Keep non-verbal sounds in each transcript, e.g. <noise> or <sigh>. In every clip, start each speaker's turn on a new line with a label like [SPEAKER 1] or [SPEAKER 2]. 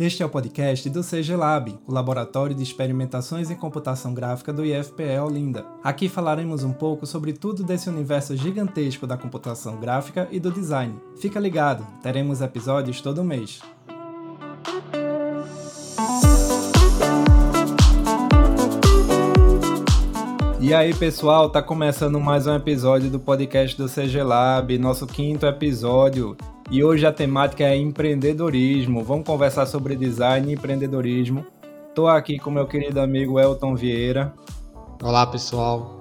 [SPEAKER 1] Este é o podcast do CG Lab, o Laboratório de Experimentações em Computação Gráfica do IFPE Olinda. Aqui falaremos um pouco sobre tudo desse universo gigantesco da computação gráfica e do design. Fica ligado, teremos episódios todo mês. E aí, pessoal, tá começando mais um episódio do podcast do CG Lab, nosso quinto episódio. E hoje a temática é empreendedorismo. Vamos conversar sobre design e empreendedorismo. Estou aqui com meu querido amigo Elton Vieira.
[SPEAKER 2] Olá, pessoal.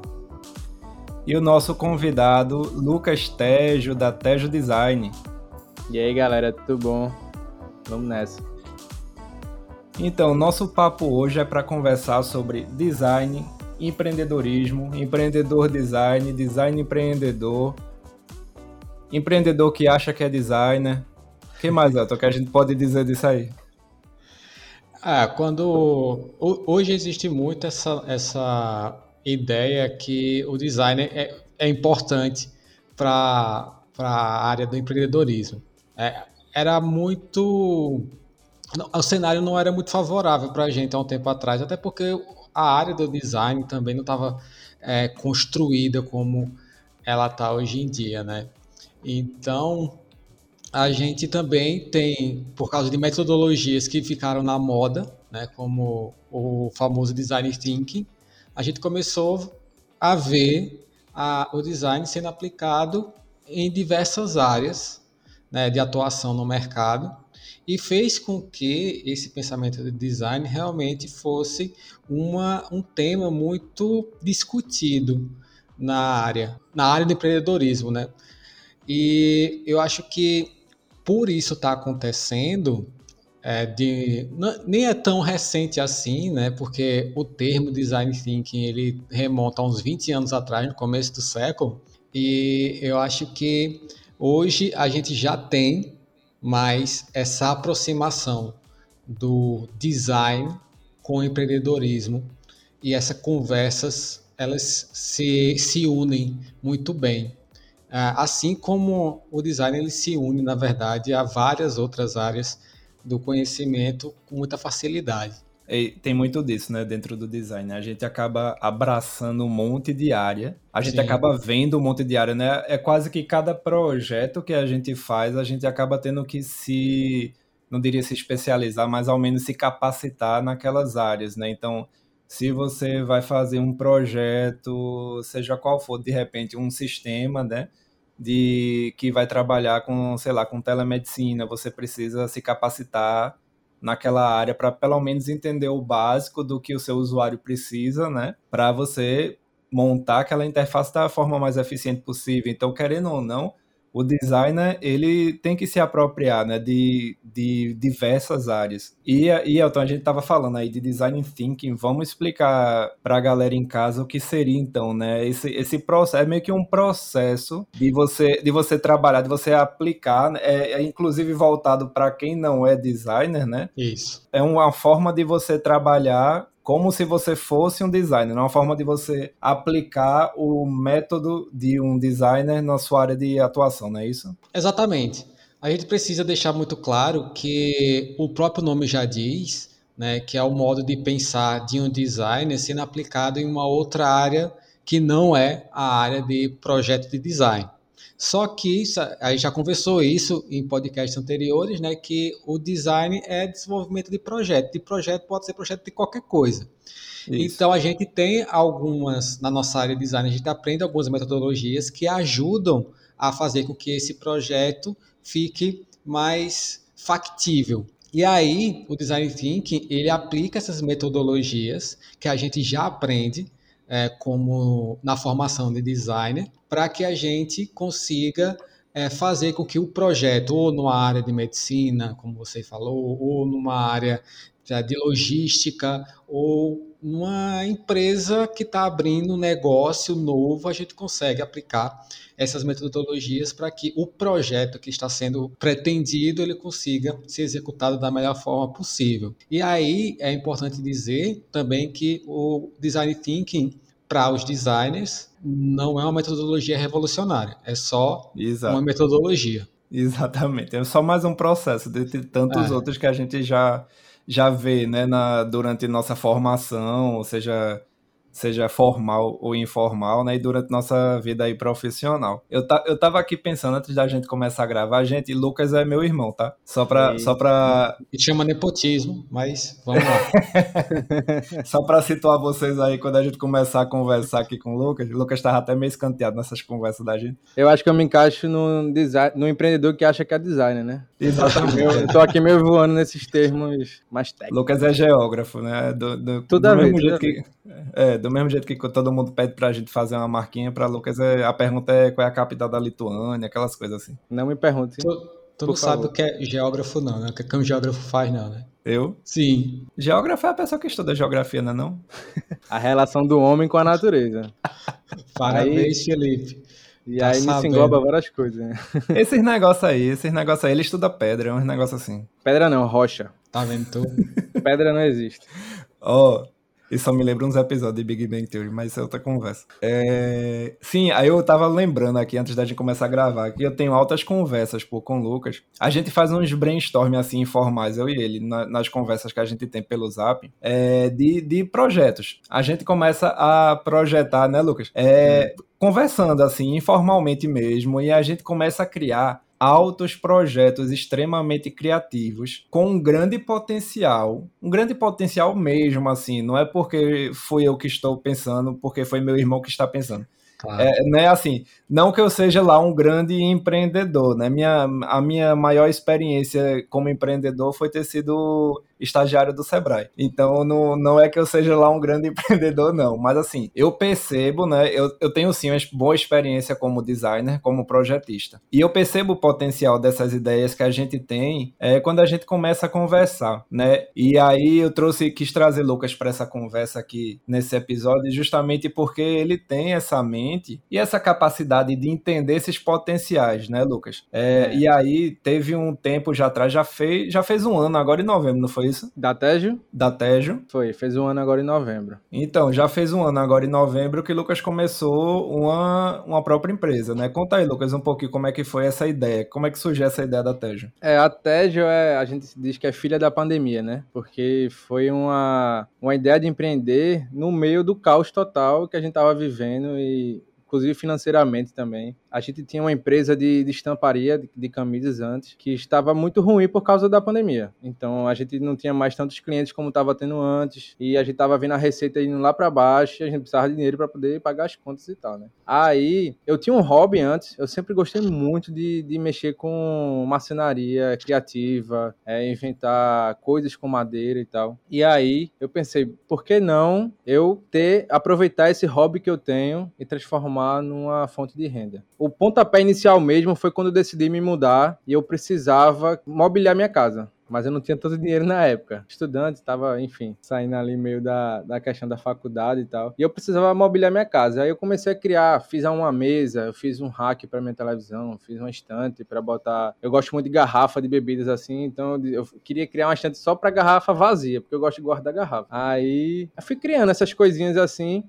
[SPEAKER 1] E o nosso convidado, Lucas Tejo, da Tejo Design.
[SPEAKER 3] E aí, galera, tudo bom? Vamos nessa.
[SPEAKER 1] Então, nosso papo hoje é para conversar sobre design, empreendedorismo, empreendedor design, design empreendedor empreendedor que acha que é designer. O que mais, Elton, que a gente pode dizer disso aí?
[SPEAKER 2] Ah, quando hoje existe muito essa, essa ideia que o design é, é importante para a área do empreendedorismo. É, era muito. O cenário não era muito favorável para a gente há um tempo atrás, até porque a área do design também não estava é, construída como ela está hoje em dia, né? Então, a gente também tem, por causa de metodologias que ficaram na moda, né, como o famoso design thinking, a gente começou a ver a, o design sendo aplicado em diversas áreas né, de atuação no mercado e fez com que esse pensamento de design realmente fosse uma, um tema muito discutido na área, na área do empreendedorismo, né? E eu acho que por isso está acontecendo, é, de, não, nem é tão recente assim, né? Porque o termo design thinking ele remonta a uns 20 anos atrás, no começo do século. E eu acho que hoje a gente já tem mais essa aproximação do design com o empreendedorismo e essas conversas elas se, se unem muito bem. É, assim como o design ele se une, na verdade, a várias outras áreas do conhecimento com muita facilidade.
[SPEAKER 1] E tem muito disso, né, dentro do design. A gente acaba abraçando um monte de área, a gente Sim. acaba vendo um monte de área, né? É quase que cada projeto que a gente faz, a gente acaba tendo que se, não diria se especializar, mas ao menos se capacitar naquelas áreas, né? Então, se você vai fazer um projeto, seja qual for, de repente um sistema, né, de que vai trabalhar com, sei lá, com telemedicina, você precisa se capacitar naquela área para pelo menos entender o básico do que o seu usuário precisa, né, para você montar aquela interface da forma mais eficiente possível. Então, querendo ou não, o designer ele tem que se apropriar né, de, de diversas áreas. E, e Elton, a gente estava falando aí de design thinking, vamos explicar para a galera em casa o que seria então, né? Esse, esse processo é meio que um processo de você, de você trabalhar, de você aplicar, né, é, é inclusive voltado para quem não é designer, né?
[SPEAKER 2] Isso.
[SPEAKER 1] É uma forma de você trabalhar como se você fosse um designer, é uma forma de você aplicar o método de um designer na sua área de atuação, não é isso?
[SPEAKER 2] Exatamente. A gente precisa deixar muito claro que o próprio nome já diz, né, que é o modo de pensar de um designer sendo aplicado em uma outra área que não é a área de projeto de design. Só que a gente já conversou isso em podcasts anteriores, né? Que o design é desenvolvimento de projeto. De projeto pode ser projeto de qualquer coisa. Isso. Então a gente tem algumas, na nossa área de design, a gente aprende algumas metodologias que ajudam a fazer com que esse projeto fique mais factível. E aí, o design thinking, ele aplica essas metodologias que a gente já aprende é, como na formação de designer, para que a gente consiga é, fazer com que o projeto, ou numa área de medicina, como você falou, ou numa área de logística, ou numa empresa que está abrindo um negócio novo, a gente consegue aplicar essas metodologias para que o projeto que está sendo pretendido ele consiga ser executado da melhor forma possível. E aí é importante dizer também que o design thinking para os designers não é uma metodologia revolucionária, é só Exato. uma metodologia.
[SPEAKER 1] Exatamente. É só mais um processo de tantos é. outros que a gente já, já vê né, na, durante nossa formação, ou seja, seja formal ou informal, né? E durante nossa vida aí profissional. Eu, ta, eu tava aqui pensando antes da gente começar a gravar, gente, Lucas é meu irmão, tá? Só pra. E... Só pra...
[SPEAKER 2] E chama nepotismo, mas vamos lá. <laughs>
[SPEAKER 1] só pra situar vocês aí quando a gente começar a conversar aqui com o Lucas. O Lucas tava até meio escanteado nessas conversas da gente.
[SPEAKER 3] Eu acho que eu me encaixo no, design, no empreendedor que acha que é designer, né?
[SPEAKER 1] Exatamente.
[SPEAKER 3] Eu tô aqui meio voando nesses termos mais técnicos.
[SPEAKER 1] Lucas é geógrafo, né? Do, do,
[SPEAKER 3] tudo
[SPEAKER 1] do
[SPEAKER 3] a
[SPEAKER 1] mesmo
[SPEAKER 3] ver,
[SPEAKER 1] jeito que. É, do mesmo jeito que todo mundo pede pra gente fazer uma marquinha, pra Lucas é, a pergunta é qual é a capital da Lituânia, aquelas coisas assim.
[SPEAKER 3] Não me pergunte.
[SPEAKER 2] Tu, tu não sabe o que é geógrafo, não, né? O que um geógrafo faz, não, né?
[SPEAKER 1] Eu?
[SPEAKER 2] Sim.
[SPEAKER 1] Geógrafo é a pessoa que estuda geografia, não é não? <laughs>
[SPEAKER 3] a relação do homem com a natureza. <laughs>
[SPEAKER 2] Parabéns, aí, Felipe.
[SPEAKER 3] E tá aí nisso engloba várias coisas, né? <laughs>
[SPEAKER 1] Esses negócios aí, esses negócios aí, ele estuda pedra, é uns negócios assim.
[SPEAKER 3] Pedra não, rocha.
[SPEAKER 2] Tá vendo tu?
[SPEAKER 3] pedra não existe.
[SPEAKER 1] Ó, oh, isso só me lembra uns episódios de Big Bang Theory, mas isso é outra conversa. É... Sim, aí eu tava lembrando aqui, antes da gente começar a gravar, que eu tenho altas conversas pô, com o Lucas. A gente faz uns brainstorm assim informais, eu e ele, na, nas conversas que a gente tem pelo Zap, é, de, de projetos. A gente começa a projetar, né, Lucas? É, conversando assim, informalmente mesmo, e a gente começa a criar altos projetos extremamente criativos, com um grande potencial, um grande potencial mesmo, assim, não é porque fui eu que estou pensando, porque foi meu irmão que está pensando. Claro. É, né, assim, não que eu seja lá um grande empreendedor, né? Minha, a minha maior experiência como empreendedor foi ter sido estagiário do Sebrae. Então não, não é que eu seja lá um grande <laughs> empreendedor, não. Mas assim, eu percebo, né? Eu, eu tenho sim uma boa experiência como designer, como projetista. E eu percebo o potencial dessas ideias que a gente tem é, quando a gente começa a conversar, né? E aí eu trouxe, quis trazer Lucas para essa conversa aqui nesse episódio, justamente porque ele tem essa mente e essa capacidade de entender esses potenciais, né, Lucas? É, é. E aí teve um tempo já atrás, já fez, já fez um ano agora em novembro, não foi isso?
[SPEAKER 3] Da Tejo?
[SPEAKER 1] Da Tejo.
[SPEAKER 3] Foi, fez um ano agora em novembro.
[SPEAKER 1] Então, já fez um ano agora em novembro que Lucas começou uma, uma própria empresa, né? Conta aí, Lucas, um pouquinho como é que foi essa ideia, como é que surgiu essa ideia da Tejo?
[SPEAKER 3] É, a Tejo é, a gente diz que é filha da pandemia, né? Porque foi uma, uma ideia de empreender no meio do caos total que a gente tava vivendo e inclusive financeiramente também. A gente tinha uma empresa de, de estamparia de, de, camisas antes que estava muito ruim por causa da pandemia. Então a gente não tinha mais tantos clientes como estava tendo antes e a gente estava vendo a receita indo lá para baixo e a gente precisava de dinheiro para poder pagar as contas e tal, né? Aí eu tinha um hobby antes, eu sempre gostei muito de, de mexer com marcenaria criativa, é, inventar coisas com madeira e tal. E aí eu pensei, por que não eu ter aproveitar esse hobby que eu tenho e transformar numa fonte de renda? O pontapé inicial mesmo foi quando eu decidi me mudar e eu precisava mobiliar minha casa mas eu não tinha todo o dinheiro na época. Estudante, estava, enfim, saindo ali meio da, da questão da faculdade e tal. E eu precisava mobiliar minha casa. Aí eu comecei a criar, fiz uma mesa, eu fiz um rack para minha televisão, fiz uma estante para botar. Eu gosto muito de garrafa de bebidas assim, então eu queria criar uma estante só para garrafa vazia, porque eu gosto de guardar garrafa. Aí eu fui criando essas coisinhas assim.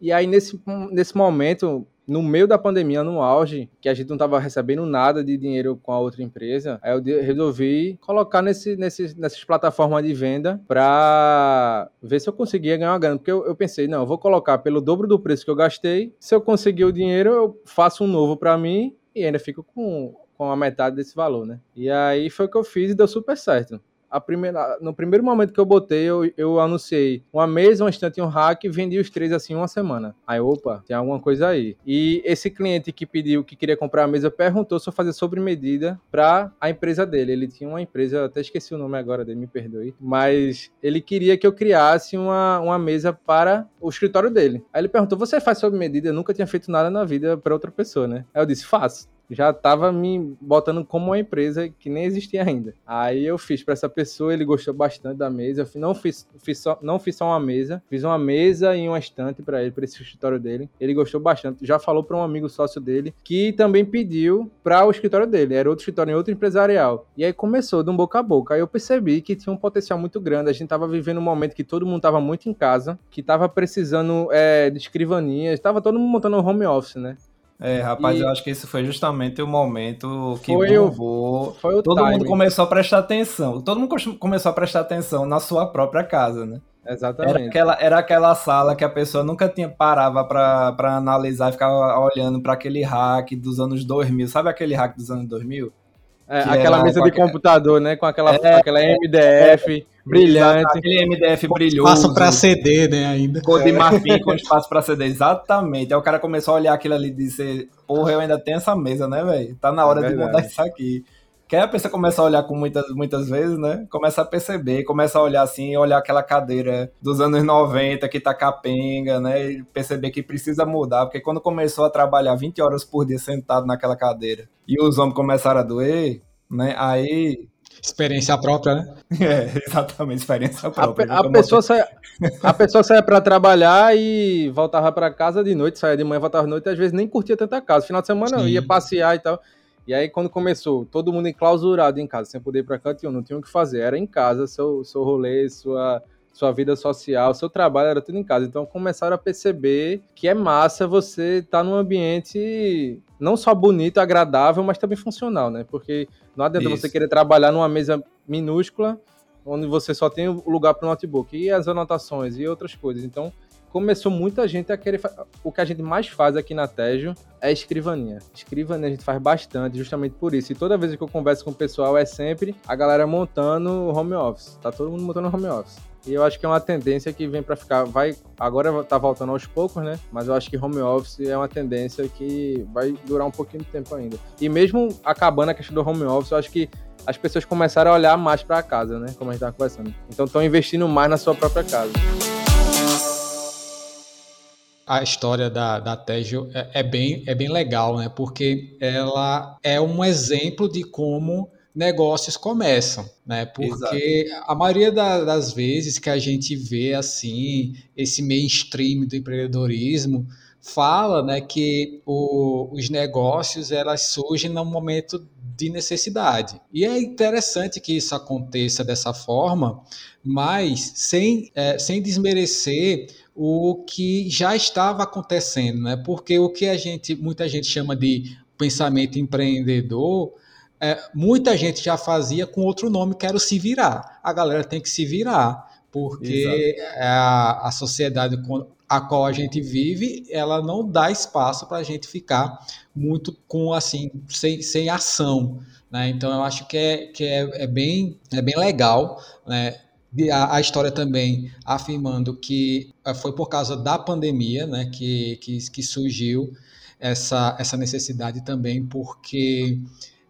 [SPEAKER 3] E aí, nesse, nesse momento, no meio da pandemia, no auge, que a gente não estava recebendo nada de dinheiro com a outra empresa, aí eu resolvi colocar nesse, nesse, nessas plataformas de venda para ver se eu conseguia ganhar uma grana. Porque eu, eu, pensei, não, eu vou colocar pelo dobro do preço que eu gastei. Se eu conseguir o dinheiro, eu faço um novo para mim e ainda fico com, com a metade desse valor, né? E aí foi o que eu fiz e deu super certo primeira, no primeiro momento que eu botei, eu, eu anunciei uma mesa, um estante e um rack e vendi os três assim uma semana. Aí, opa, tem alguma coisa aí. E esse cliente que pediu, que queria comprar a mesa, perguntou se eu fazia sobre medida para a empresa dele. Ele tinha uma empresa, até esqueci o nome agora dele, me perdoe, mas ele queria que eu criasse uma, uma mesa para o escritório dele. Aí ele perguntou: Você faz sobre medida? Eu nunca tinha feito nada na vida para outra pessoa, né? Aí eu disse: Faço já estava me botando como uma empresa que nem existia ainda. Aí eu fiz para essa pessoa, ele gostou bastante da mesa. Eu não fiz, fiz só, não fiz só uma mesa, fiz uma mesa e uma estante para ele, para esse escritório dele. Ele gostou bastante. Já falou para um amigo sócio dele que também pediu para o escritório dele. Era outro escritório em outro empresarial. E aí começou de um boca a boca. Aí eu percebi que tinha um potencial muito grande. A gente estava vivendo um momento que todo mundo estava muito em casa, que estava precisando é, de escrivanias, estava todo mundo montando um home office, né?
[SPEAKER 1] É, rapaz, e... eu acho que esse foi justamente o momento que
[SPEAKER 3] foi bombou. O, foi o
[SPEAKER 1] Todo timing. mundo começou a prestar atenção. Todo mundo começou a prestar atenção na sua própria casa, né?
[SPEAKER 3] Exatamente.
[SPEAKER 1] Era aquela, era aquela sala que a pessoa nunca tinha parava para analisar e ficava olhando para aquele hack dos anos 2000. Sabe aquele hack dos anos 2000?
[SPEAKER 3] É, aquela mesa de computador, né? Com aquela, é, aquela MDF é, brilhante.
[SPEAKER 1] Aquele MDF brilhoso.
[SPEAKER 2] Espaço para CD, né? Ainda.
[SPEAKER 1] Cor de marfim com espaço para CD. Exatamente. Aí o cara começou a olhar aquilo ali e disse: Porra, eu ainda tenho essa mesa, né, velho? Tá na hora é de mudar isso aqui. Que aí a pessoa começa a olhar com muitas, muitas vezes, né? Começa a perceber, começa a olhar assim, olhar aquela cadeira dos anos 90 que tá capenga, né? E perceber que precisa mudar, porque quando começou a trabalhar 20 horas por dia sentado naquela cadeira e os ombros começaram a doer, né? Aí
[SPEAKER 2] Experiência própria, né? <laughs>
[SPEAKER 1] É, exatamente, experiência própria.
[SPEAKER 3] A, a pessoa, saia, a pessoa saia para trabalhar e voltava para casa de noite, saia de manhã, voltava de noite, e às vezes nem curtia tanta casa. Final de semana Sim. ia passear e tal. E aí, quando começou, todo mundo enclausurado em casa, sem poder ir para canto nenhum, não tinha o que fazer. Era em casa, seu, seu rolê, sua, sua vida social, seu trabalho era tudo em casa. Então começaram a perceber que é massa você estar tá num ambiente não só bonito, agradável, mas também funcional, né? Porque não adianta Isso. você querer trabalhar numa mesa minúscula, onde você só tem o lugar para o notebook e as anotações e outras coisas. Então começou muita gente a querer. O que a gente mais faz aqui na Tejo é escrivaninha. Escrivaninha a gente faz bastante, justamente por isso. E toda vez que eu converso com o pessoal é sempre a galera montando home office. Tá todo mundo montando home office. E eu acho que é uma tendência que vem para ficar. Vai agora tá voltando aos poucos, né? Mas eu acho que home office é uma tendência que vai durar um pouquinho de tempo ainda. E mesmo acabando a questão do home office, eu acho que as pessoas começaram a olhar mais para casa, né? Como a gente tava conversando. Então estão investindo mais na sua própria casa
[SPEAKER 2] a história da, da Tejo é, é, bem, é bem legal, né? Porque ela é um exemplo de como negócios começam, né? Porque Exato. a maioria da, das vezes que a gente vê assim esse mainstream do empreendedorismo fala, né, que o, os negócios elas surgem no momento de necessidade. E é interessante que isso aconteça dessa forma, mas sem, é, sem desmerecer o que já estava acontecendo, né? Porque o que a gente, muita gente chama de pensamento empreendedor, é, muita gente já fazia com outro nome que era o se virar. A galera tem que se virar, porque a, a sociedade a qual a gente vive, ela não dá espaço para a gente ficar muito com assim sem, sem ação. Né? Então eu acho que é, que é, é, bem, é bem legal né? a, história também afirmando que eh, foi por causa da pandemia né, que, que, que surgiu essa, essa necessidade também, porque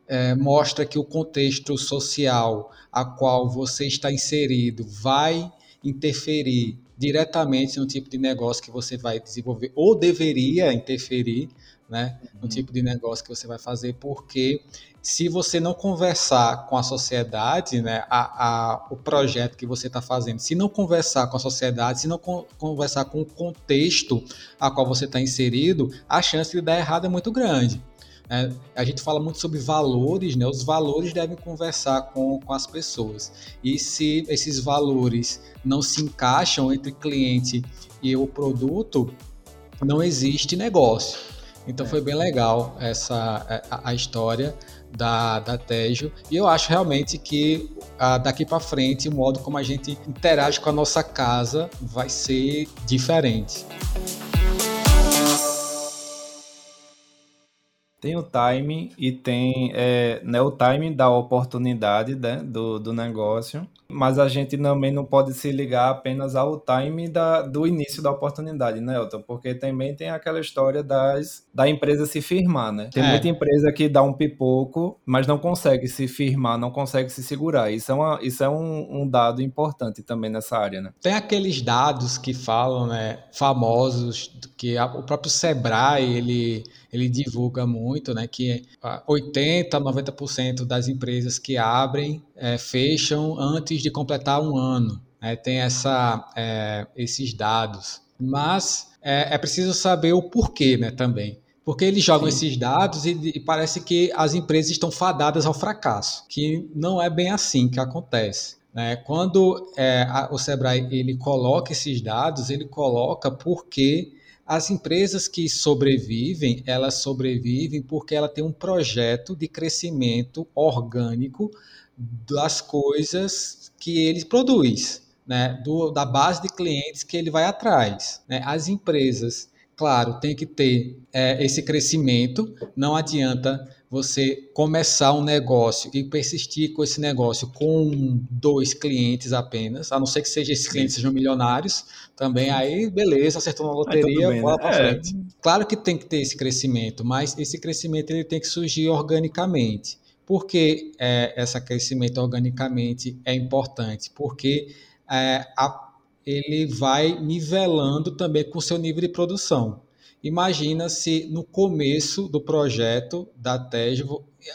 [SPEAKER 2] é, mostra que o contexto social a qual você está inserido vai interferir diretamente no tipo de negócio que você vai desenvolver, ou deveria interferir né, no uhum. tipo de negócio que você vai fazer, porque se você não conversar com a sociedade, né, a, a, o projeto que você está fazendo, se não conversar com a sociedade, se não con conversar com o contexto a qual você está inserido, a chance de dar errado é muito grande. É, a gente fala muito sobre valores, né? Os valores devem conversar com, com as pessoas. E se esses valores não se encaixam entre cliente e o produto, não existe negócio. Então é. foi bem legal essa é, a, a história da, da Tejo. E eu acho realmente que a, daqui para frente o modo como a gente interage com a nossa casa vai ser diferente.
[SPEAKER 1] Tem o timing e tem é, né, o timing da oportunidade né, do, do negócio, mas a gente também não pode se ligar apenas ao timing da, do início da oportunidade, né, Elton? Porque também tem aquela história das, da empresa se firmar, né? Tem é. muita empresa que dá um pipoco, mas não consegue se firmar, não consegue se segurar. Isso é, uma, isso é um, um dado importante também nessa área, né?
[SPEAKER 2] Tem aqueles dados que falam, né, famosos, que a, o próprio Sebrae, ele ele divulga muito, né, que 80, 90% das empresas que abrem é, fecham antes de completar um ano. Né, tem essa, é, esses dados. Mas é, é, preciso saber o porquê né, também. Porque eles jogam Sim. esses dados e, e, parece que as empresas estão fadadas ao fracasso, que não é bem assim que acontece. Né? Quando é, a, o Sebrae ele coloca esses dados, ele coloca porque As empresas que sobrevivem, elas sobrevivem porque ela tem um projeto de crescimento orgânico das coisas que ele produz, né? Do, da base de clientes que ele vai atrás. Né? As empresas, claro, tem que ter é, esse crescimento, não adianta você começar um negócio e persistir com esse negócio com dois clientes apenas, a não ser que seja esses clientes sejam milionários, também aí beleza, acertou na loteria, bem, bola né? para é. frente. Claro que tem que ter esse crescimento, mas esse crescimento ele tem que surgir organicamente. Por que é, esse crescimento organicamente é importante? Porque é, a, ele vai nivelando também com o seu nível de produção. Imagina se no começo do projeto da TEG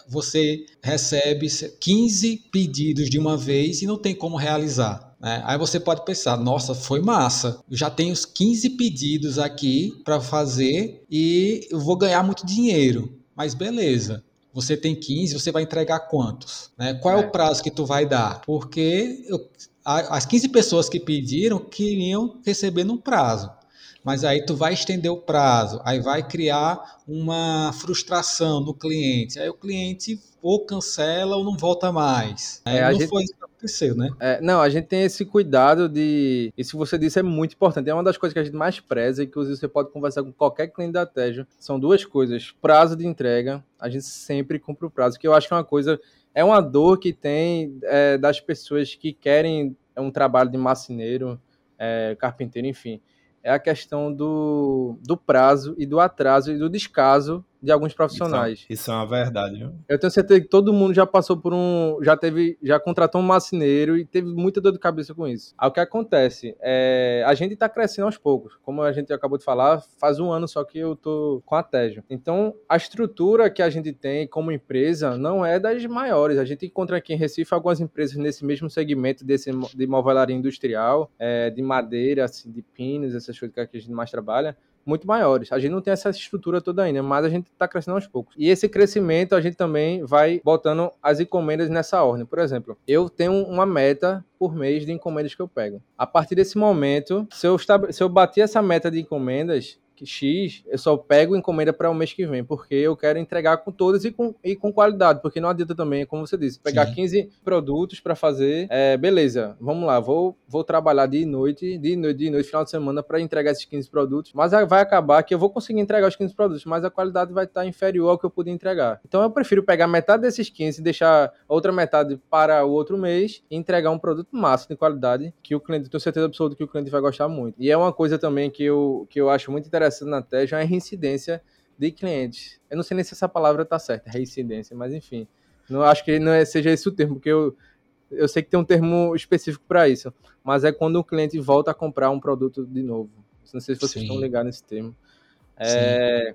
[SPEAKER 2] você recebe 15 pedidos de uma vez e não tem como realizar. Né? Aí você pode pensar, nossa, foi massa. Eu já tenho os 15 pedidos aqui para fazer e eu vou ganhar muito dinheiro. Mas beleza. Você tem 15, você vai entregar quantos? Né? Qual é, é o prazo que tu vai dar? Porque eu, as 15 pessoas que pediram queriam receber num prazo mas aí tu vai estender o prazo, aí vai criar uma frustração no cliente, aí o cliente ou cancela ou não volta mais. Aí é, não gente... foi isso que aconteceu, né?
[SPEAKER 3] É, não, a gente tem esse cuidado de. Isso que você disse é muito importante. É uma das coisas que a gente mais preza e que você pode conversar com qualquer cliente da Tejo. São duas coisas: prazo de entrega. A gente sempre cumpre o prazo, que eu acho que é uma coisa. É uma dor que tem é, das pessoas que querem um trabalho de marceneiro, é, carpinteiro, enfim é a questão do, do prazo e do atraso e do descaso de alguns profissionais.
[SPEAKER 1] Isso, isso é uma verdade. Viu?
[SPEAKER 3] Eu tenho certeza que todo mundo já passou por um, já teve, já contratou um marceneiro e teve muita dor de cabeça com isso. Aí o que acontece é, a gente está crescendo aos poucos, como a gente acabou de falar, faz um ano só que eu tô com a Tejo. Então a estrutura que a gente tem como empresa não é das maiores. A gente encontra aqui em Recife algumas empresas nesse mesmo segmento desse de movelaria industrial, é, de madeira, assim, de pinos, essas coisas que a gente mais trabalha muito maiores. A gente não tem essa estrutura toda ainda, mas a gente está crescendo aos poucos. E esse crescimento a gente também vai botando as encomendas nessa ordem. Por exemplo, eu tenho uma meta por mês de encomendas que eu pego. A partir desse momento, se eu, se eu bater essa meta de encomendas, X, eu só pego encomenda para o mês que vem, porque eu quero entregar com todas e com, e com qualidade, porque não adianta também, como você disse, pegar Sim. 15 produtos para fazer, é, beleza, vamos lá, vou, vou trabalhar de noite, de noite, de noite, final de semana para entregar esses 15 produtos, mas vai acabar que eu vou conseguir entregar os 15 produtos, mas a qualidade vai estar inferior ao que eu podia entregar. Então eu prefiro pegar metade desses 15 e deixar outra metade para o outro mês e entregar um produto massa de qualidade que o cliente, tenho certeza absoluta que o cliente vai gostar muito. E é uma coisa também que eu, que eu acho muito interessante interessante na TED é reincidência de clientes. Eu não sei nem se essa palavra está certa, reincidência, mas enfim. Não acho que não é, seja esse o termo, porque eu, eu sei que tem um termo específico para isso, mas é quando o cliente volta a comprar um produto de novo. Não sei se vocês Sim. estão ligados nesse termo. É,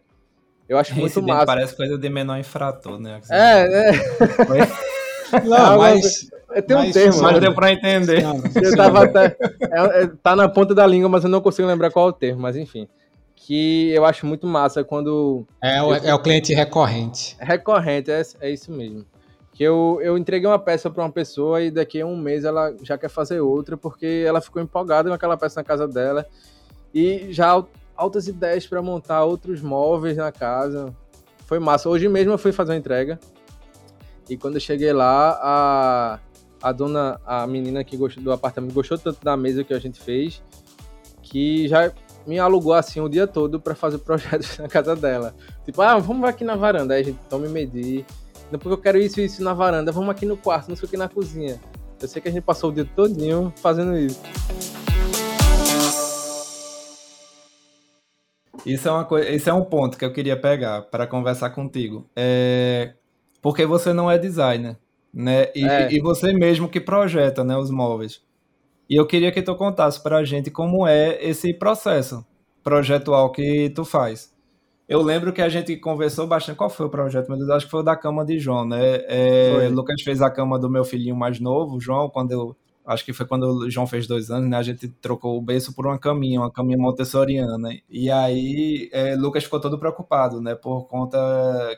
[SPEAKER 3] eu acho muito massa.
[SPEAKER 1] Parece coisa de menor infrator, né?
[SPEAKER 3] É, é. <laughs> Não, mas. Tem um termo.
[SPEAKER 1] Mas deu para entender.
[SPEAKER 3] Eu tava até, é, é, tá na ponta da língua, mas eu não consigo lembrar qual é o termo, mas enfim que eu acho muito massa quando.
[SPEAKER 2] É, o, eu, é o cliente recorrente.
[SPEAKER 3] Recorrente, é, é isso mesmo. Que eu, eu entreguei uma peça para uma pessoa e daqui a um mês ela já quer fazer outra, porque ela ficou empolgada com aquela peça na casa dela. E já altas ideias para montar outros móveis na casa. Foi massa. Hoje mesmo eu fui fazer uma entrega. E quando eu cheguei lá, a, a dona, a menina que gostou do apartamento, gostou tanto da mesa que a gente fez, que já me alugou assim o dia todo para fazer projetos <laughs> na casa dela. Tipo, ah, vamos aqui na varanda. Aí a gente toma e medir. Depois eu quero isso e isso na varanda. Vamos aqui no quarto, não sei o que na cozinha. Eu sei que a gente passou o dia todinho fazendo isso.
[SPEAKER 1] Isso é, uma coisa, esse é um ponto que eu queria pegar para conversar contigo. É porque você não é designer, né? E, é. e você mesmo que projeta, né, os móveis. E eu queria que tu contasse para a gente como é esse processo projetual que tu faz. Eu lembro que a gente conversou bastante. Qual foi o projeto, meu Deus? Acho que foi o da cama de João, né? É, Lucas fez a cama do meu filhinho mais novo, João, quando eu acho que foi quando o João fez dois anos, né? A gente trocou o berço por uma caminha, uma caminha montessoriana. E aí é, Lucas ficou todo preocupado, né? Por conta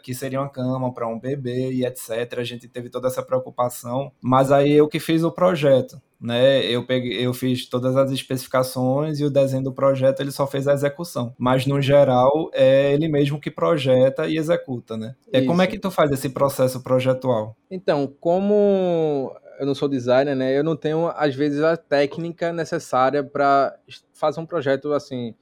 [SPEAKER 1] que seria uma cama para um bebê e etc. A gente teve toda essa preocupação. Mas aí eu que fiz o projeto né? Eu peguei, eu fiz todas as especificações e o desenho do projeto ele só fez a execução. Mas no geral é ele mesmo que projeta e executa, né? É como é que tu faz esse processo projetual?
[SPEAKER 3] Então, como eu não sou designer, né? Eu não tenho às vezes a técnica necessária para fazer um projeto assim,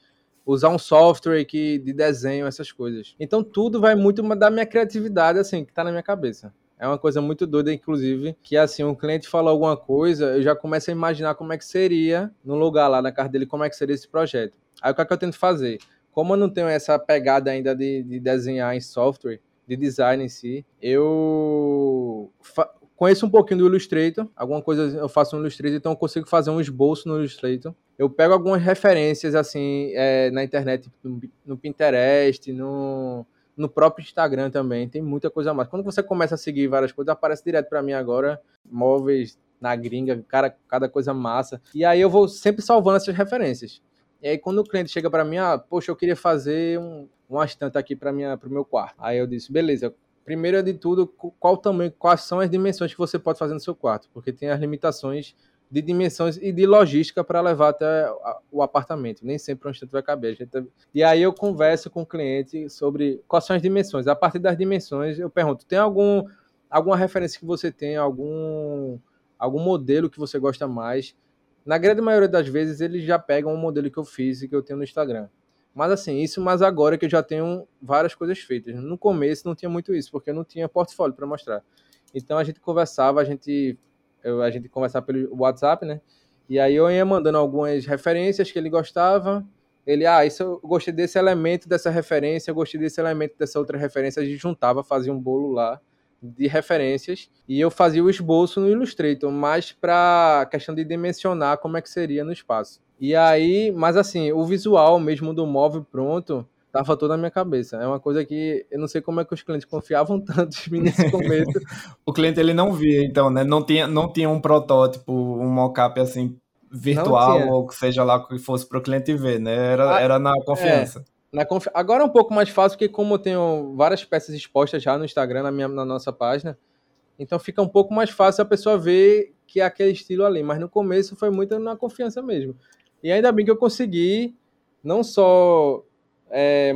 [SPEAKER 3] usar um software que de desenho essas coisas. Então tudo vai muito da minha criatividade assim, que está na minha cabeça. É uma coisa muito doida, inclusive, que assim, um cliente fala alguma coisa, eu já começo a imaginar como é que seria no lugar lá na casa dele, como é que seria esse projeto. Aí o que, é que eu tento fazer? Como eu não tenho essa pegada ainda de, de desenhar em software, de design em si, eu conheço um pouquinho do Illustrator, alguma coisa eu faço no Illustrator, então eu consigo fazer um esboço no Illustrator. Eu pego algumas referências assim é, na internet, no, no Pinterest, no, no próprio Instagram também, tem muita coisa mais. Quando você começa a seguir várias coisas, aparece direto para mim agora, móveis na gringa, cara, cada coisa massa. E aí eu vou sempre salvando essas referências. E aí quando o cliente chega para mim, ah, poxa, eu queria fazer um, uma estante aqui para minha para o meu quarto. Aí eu disse, beleza, primeiro de tudo, qual tamanho, quais são as dimensões que você pode fazer no seu quarto, porque tem as limitações de dimensões e de logística para levar até o apartamento. Nem sempre um instante vai caber. Gente... E aí eu converso com o cliente sobre quais são as dimensões. A partir das dimensões, eu pergunto: tem algum, alguma referência que você tem, algum, algum modelo que você gosta mais? Na grande maioria das vezes, eles já pegam um modelo que eu fiz e que eu tenho no Instagram. Mas assim, isso mas agora que eu já tenho várias coisas feitas. No começo não tinha muito isso, porque eu não tinha portfólio para mostrar. Então a gente conversava, a gente eu, a gente conversava pelo WhatsApp, né? E aí eu ia mandando algumas referências que ele gostava. Ele, ah, isso eu gostei desse elemento dessa referência, eu gostei desse elemento dessa outra referência. A gente juntava, fazia um bolo lá de referências e eu fazia o esboço no Illustrator, mais para questão de dimensionar como é que seria no espaço. E aí, mas assim, o visual mesmo do móvel pronto, tava toda na minha cabeça. É uma coisa que eu não sei como é que os clientes confiavam <laughs> tanto em mim nesse começo. <laughs>
[SPEAKER 1] o cliente ele não via, então, né? Não tinha, não tinha um protótipo, um mockup assim virtual ou que seja lá que fosse para o cliente ver, né? Era, ah, era na confiança.
[SPEAKER 3] É, na confi... Agora é um pouco mais fácil, porque como eu tenho várias peças expostas já no Instagram, na, minha, na nossa página, então fica um pouco mais fácil a pessoa ver que é aquele estilo ali. Mas no começo foi muito na confiança mesmo. E ainda bem que eu consegui não só é,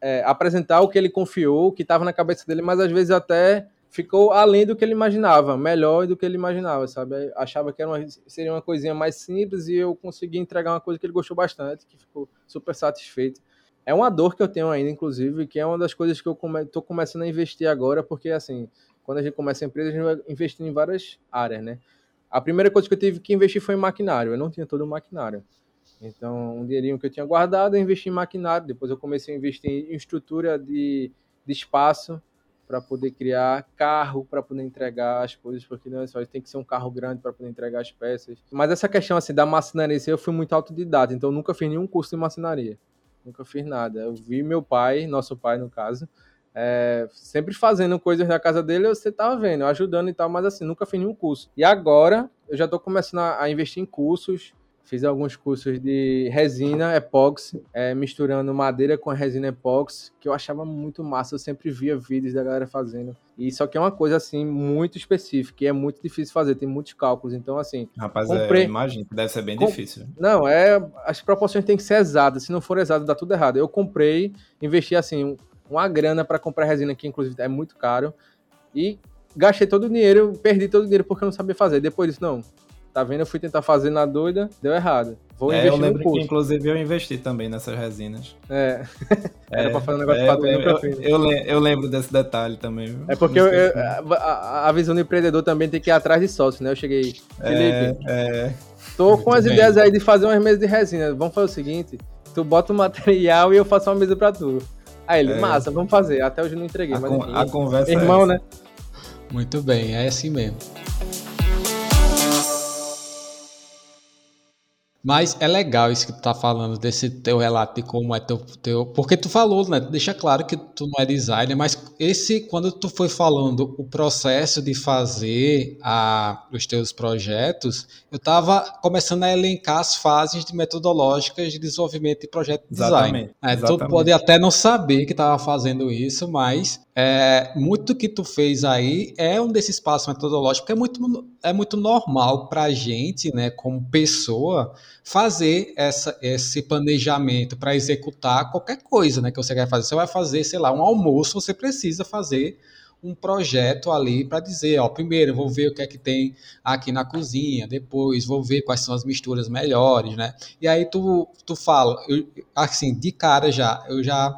[SPEAKER 3] é, apresentar o que ele confiou, o que estava na cabeça dele, mas às vezes até ficou além do que ele imaginava, melhor do que ele imaginava, sabe? Achava que uma, seria uma coisinha mais simples e eu consegui entregar uma coisa que ele gostou bastante, que ficou super satisfeito. É uma dor que eu tenho ainda, inclusive, que é uma das coisas que eu estou come, começando a investir agora, porque assim, quando a gente começa a empresa, a gente vai investindo em várias áreas, né? A primeira coisa que eu tive que investir foi em maquinário, eu não tinha todo o maquinário. Então, um dinheirinho que eu tinha guardado, eu investi em maquinário. Depois eu comecei a investir em estrutura de, de espaço para poder criar carro para poder entregar as coisas, porque não é só, tem que ser um carro grande para poder entregar as peças. Mas essa questão assim da marcenaria, eu fui muito autodidata, então nunca fiz nenhum curso de marcenaria. Nunca fiz nada. Eu vi meu pai, nosso pai no caso, é, sempre fazendo coisas na casa dele, você tava vendo, ajudando e tal, mas assim, nunca fiz nenhum curso. E agora eu já estou começando a, a investir em cursos Fiz alguns cursos de resina epóxi, é, misturando madeira com resina epóxi, que eu achava muito massa. Eu sempre via vídeos da galera fazendo. E só que é uma coisa assim muito específica e é muito difícil fazer, tem muitos cálculos. Então, assim.
[SPEAKER 1] Rapaz, é, comprei... é, imagino que deve ser bem Com... difícil.
[SPEAKER 3] Não, é. As proporções têm que ser exatas. Se não for exato, dá tudo errado. Eu comprei, investi assim, uma grana para comprar resina, que inclusive é muito caro. E gastei todo o dinheiro, perdi todo o dinheiro porque eu não sabia fazer. Depois disso, não Tá vendo? Eu fui tentar fazer na doida, deu errado. Vou
[SPEAKER 1] é, investir eu lembro no curso. que, inclusive, eu investi também nessas resinas.
[SPEAKER 3] É. <laughs> Era é, pra fazer um negócio é, pra
[SPEAKER 1] eu, eu, eu, eu, lembro desse detalhe também. Viu?
[SPEAKER 3] É porque eu, a, a, visão do empreendedor também tem que ir atrás de sócio, né? Eu cheguei.
[SPEAKER 1] É, Felipe, é,
[SPEAKER 3] tô com as bem. ideias aí de fazer umas mesas de resina. Vamos fazer o seguinte: tu bota o material e eu faço uma mesa pra tu. Aí ele, é. massa, vamos fazer. Até hoje eu não entreguei.
[SPEAKER 1] A,
[SPEAKER 3] mas,
[SPEAKER 1] enfim, a conversa
[SPEAKER 3] Irmão, é né?
[SPEAKER 2] Muito bem, é assim mesmo. Mas é legal isso que tu tá falando, desse teu relato de como é teu, teu. Porque tu falou, né? Deixa claro que tu não é designer, mas esse, quando tu foi falando o processo de fazer a, os teus projetos, eu tava começando a elencar as fases de metodológicas de desenvolvimento de projeto de design. Exatamente, é. Tu pode até não saber que tava fazendo isso, mas é, muito do que tu fez aí é um desses passos metodológicos que é muito, é muito normal para a gente, né, como pessoa, fazer essa, esse planejamento para executar qualquer coisa né, que você quer fazer. Você vai fazer, sei lá, um almoço, você precisa fazer um projeto ali para dizer, ó, primeiro vou ver o que é que tem aqui na cozinha, depois vou ver quais são as misturas melhores, né? E aí tu, tu fala, eu, assim, de cara já, eu já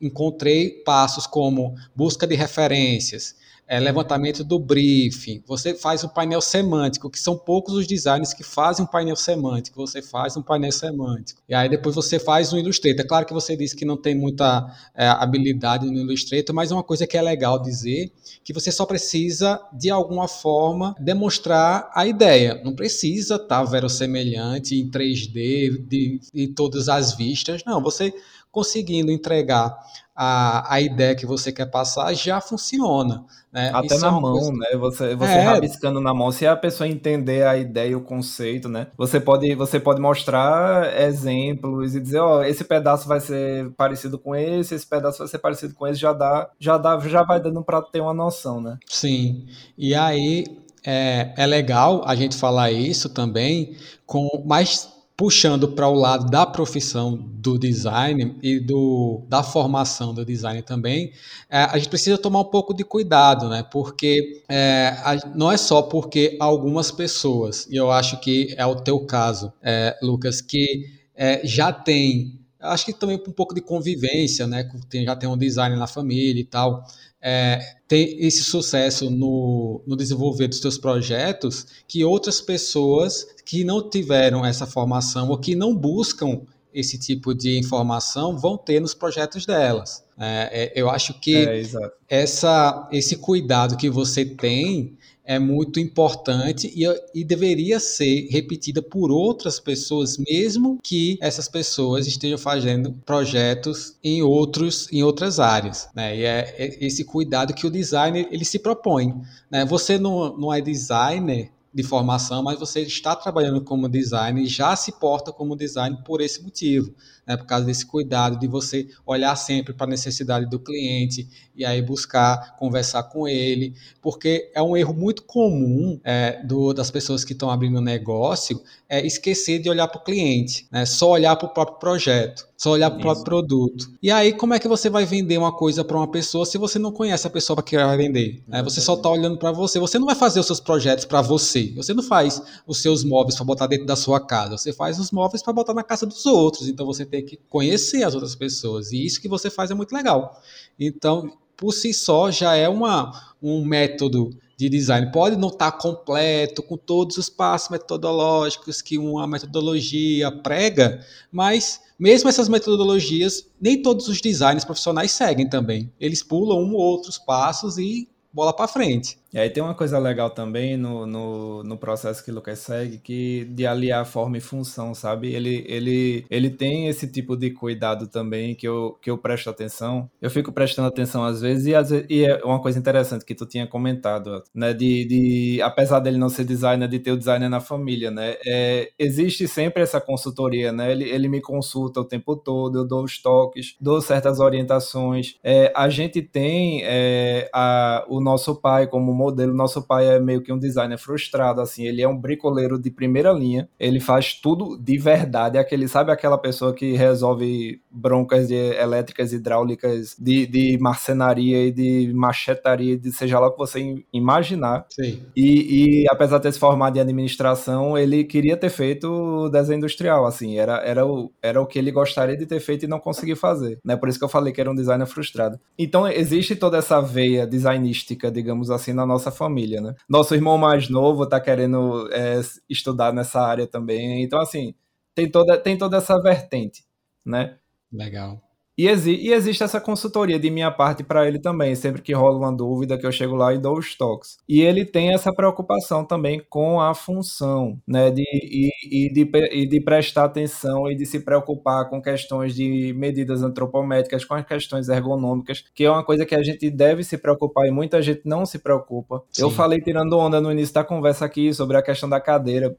[SPEAKER 2] encontrei passos como busca de referências, é, levantamento do briefing, você faz um painel semântico, que são poucos os designers que fazem um painel semântico, você faz um painel semântico. E aí depois você faz um Illustrator. É claro que você disse que não tem muita é, habilidade no Illustrator, mas uma coisa que é legal dizer, que você só precisa, de alguma forma, demonstrar a ideia. Não precisa estar tá verossemelhante em 3D, de, de todas as vistas, não. Você conseguindo entregar a, a ideia que você quer passar, já funciona. Né?
[SPEAKER 1] Até Isso é na é mão, coisa... né? Você, você é. rabiscando na mão, se a pessoa entender a ideia e o conceito, né? Você pode, você pode mostrar exemplos e dizer, ó, oh, esse pedaço vai ser parecido com esse, esse pedaço vai ser parecido com esse, já dá, já dá, já vai dando para ter uma noção, né?
[SPEAKER 2] Sim. E aí é, é legal a gente falar isso também com mais puxando para o lado da profissão do design e do, da formação do design também, é, a gente precisa tomar um pouco de cuidado, né? Porque é, a, não é só porque algumas pessoas, e eu acho que é o teu caso, é, Lucas, que é, já tem, acho que também um pouco de convivência, né? Já tem um design na família e tal é, ter esse sucesso no, no desenvolver dos seus projetos que outras pessoas que não tiveram essa formação ou que não buscam esse tipo de informação vão ter nos projetos delas. É, é eu acho que é, essa, esse cuidado que você tem é muito importante e, e deveria ser repetida por outras pessoas, mesmo que essas pessoas estejam fazendo projetos em outros em outras áreas, né? E é, é esse cuidado que o designer ele se propõe, né? Você não, não é designer de formação, mas você está trabalhando como designer e já se porta como designer por esse motivo né, por causa desse cuidado de você olhar sempre para a necessidade do cliente e aí buscar conversar com ele, porque é um erro muito comum é, do, das pessoas que estão abrindo negócio é esquecer de olhar para o cliente, né, só olhar para o próprio projeto, só olhar para o próprio produto. E aí, como é que você vai vender uma coisa para uma pessoa se você não conhece a pessoa para que vai vender? Né? Você só está olhando para você. Você não vai fazer os seus projetos para você. Você não faz os seus móveis para botar dentro da sua casa. Você faz os móveis para botar na casa dos outros. Então você ter que conhecer as outras pessoas. E isso que você faz é muito legal. Então, por si só, já é uma, um método de design. Pode não estar completo, com todos os passos metodológicos que uma metodologia prega, mas mesmo essas metodologias, nem todos os designers profissionais seguem também. Eles pulam um ou outros passos e bola para frente.
[SPEAKER 1] E aí tem uma coisa legal também no, no, no, processo que o Lucas segue, que de aliar forma e função, sabe? Ele, ele, ele tem esse tipo de cuidado também que eu, que eu presto atenção. Eu fico prestando atenção às vezes, e, às vezes, e é uma coisa interessante que tu tinha comentado, né? De, de apesar dele não ser designer, de ter o designer na família, né? É, existe sempre essa consultoria, né? Ele, ele me consulta o tempo todo, eu dou os toques, dou certas orientações. É, a gente tem é, a, o nosso pai como modelo, nosso pai é meio que um designer frustrado, assim, ele é um bricoleiro de primeira linha, ele faz tudo de verdade, aquele, sabe aquela pessoa que resolve broncas de elétricas, hidráulicas, de, de marcenaria e de machetaria, de seja lá o que você imaginar.
[SPEAKER 2] Sim.
[SPEAKER 1] E, e apesar de ter se formado em administração, ele queria ter feito desenho industrial, assim, era, era, o, era o que ele gostaria de ter feito e não conseguiu fazer, né? Por isso que eu falei que era um designer frustrado. Então existe toda essa veia designística, digamos assim, na nossa família, né? Nosso irmão mais novo tá querendo é, estudar nessa área também. Então, assim, tem toda, tem toda essa vertente, né?
[SPEAKER 2] Legal.
[SPEAKER 1] E, exi e, existe essa consultoria de minha parte para ele também, sempre que rola uma dúvida que eu chego lá e dou os toques. E ele tem essa preocupação também com a função, né, de, e, e, de, e de prestar atenção e de se preocupar com questões de medidas antropométricas, com as questões ergonômicas, que é uma coisa que a gente deve se preocupar e muita gente não se preocupa. Sim. Eu falei tirando onda no início da conversa aqui sobre a questão da cadeira.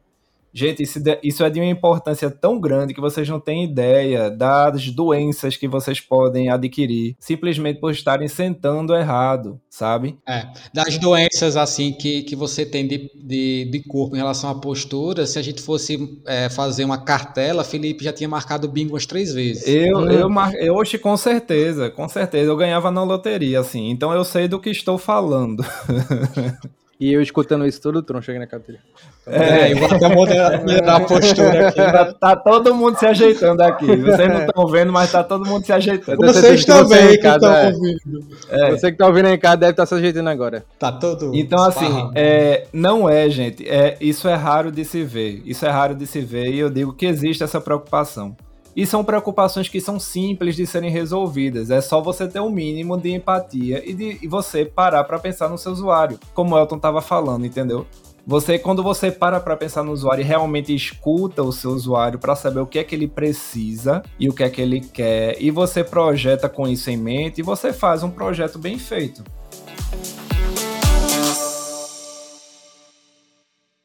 [SPEAKER 1] Gente, isso, isso é de uma importância tão grande que vocês não têm ideia das doenças que vocês podem adquirir simplesmente por estarem sentando errado, sabe?
[SPEAKER 2] É, das doenças assim que, que você tem de, de, de corpo em relação à postura, se a gente fosse é, fazer uma cartela, Felipe já tinha marcado bingo umas três vezes.
[SPEAKER 1] Eu, hum. eu, mar... eu hoje com certeza, com certeza, eu ganhava na loteria, assim, então eu sei do que estou falando. <laughs>
[SPEAKER 3] E eu escutando isso todo troncho aqui na cadeira.
[SPEAKER 2] É, eu vou até moderar a <laughs> postura aqui.
[SPEAKER 1] Tá, tá, todo mundo se ajeitando aqui. Vocês não estão vendo, mas tá todo mundo se ajeitando.
[SPEAKER 2] Vocês também que estão é. ouvindo.
[SPEAKER 3] É. Você que tá ouvindo em casa deve estar tá se ajeitando agora.
[SPEAKER 2] Tá todo
[SPEAKER 1] Então, assim, é, não é, gente. É, isso é raro de se ver. Isso é raro de se ver e eu digo que existe essa preocupação. E são preocupações que são simples de serem resolvidas. É só você ter um mínimo de empatia e, de, e você parar para pensar no seu usuário, como o Elton estava falando, entendeu? Você, quando você para para pensar no usuário e realmente escuta o seu usuário para saber o que é que ele precisa e o que é que ele quer, e você projeta com isso em mente, e você faz um projeto bem feito.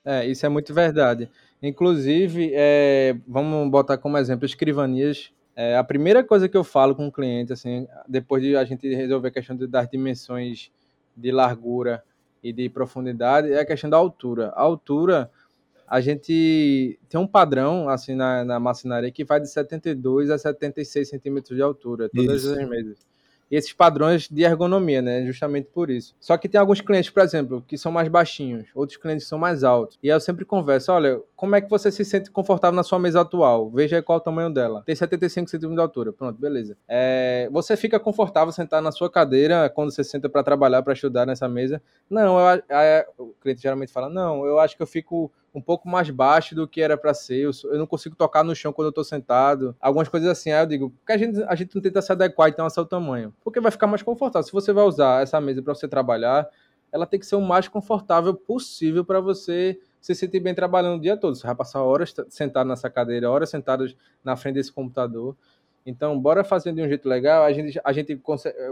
[SPEAKER 3] É, isso é muito verdade. Inclusive, é, vamos botar como exemplo escrivanias. É, a primeira coisa que eu falo com o cliente, assim, depois de a gente resolver a questão de, das dimensões de largura e de profundidade, é a questão da altura. A altura, a gente tem um padrão assim na, na maçonaria que vai de 72 a 76 centímetros de altura, todas Isso. as mesas esses padrões de ergonomia, né? Justamente por isso. Só que tem alguns clientes, por exemplo, que são mais baixinhos, outros clientes são mais altos. E aí eu sempre converso, olha, como é que você se sente confortável na sua mesa atual? Veja qual é o tamanho dela. Tem 75 centímetros de altura. Pronto, beleza. É, você fica confortável sentar na sua cadeira quando você senta para trabalhar, para estudar nessa mesa? Não, eu, o cliente geralmente fala, não, eu acho que eu fico um pouco mais baixo do que era para ser. Eu, eu, não consigo tocar no chão quando eu tô sentado. Algumas coisas assim. Aí eu digo, porque a gente, a gente não tenta se adequar então ao seu tamanho? Porque vai ficar mais confortável. Se você vai usar essa mesa para você trabalhar, ela tem que ser o mais confortável possível para você se sentir bem trabalhando o dia todo. Você vai passar horas sentado nessa cadeira, horas sentados na frente desse computador. Então, bora fazer de um jeito legal. A gente, a gente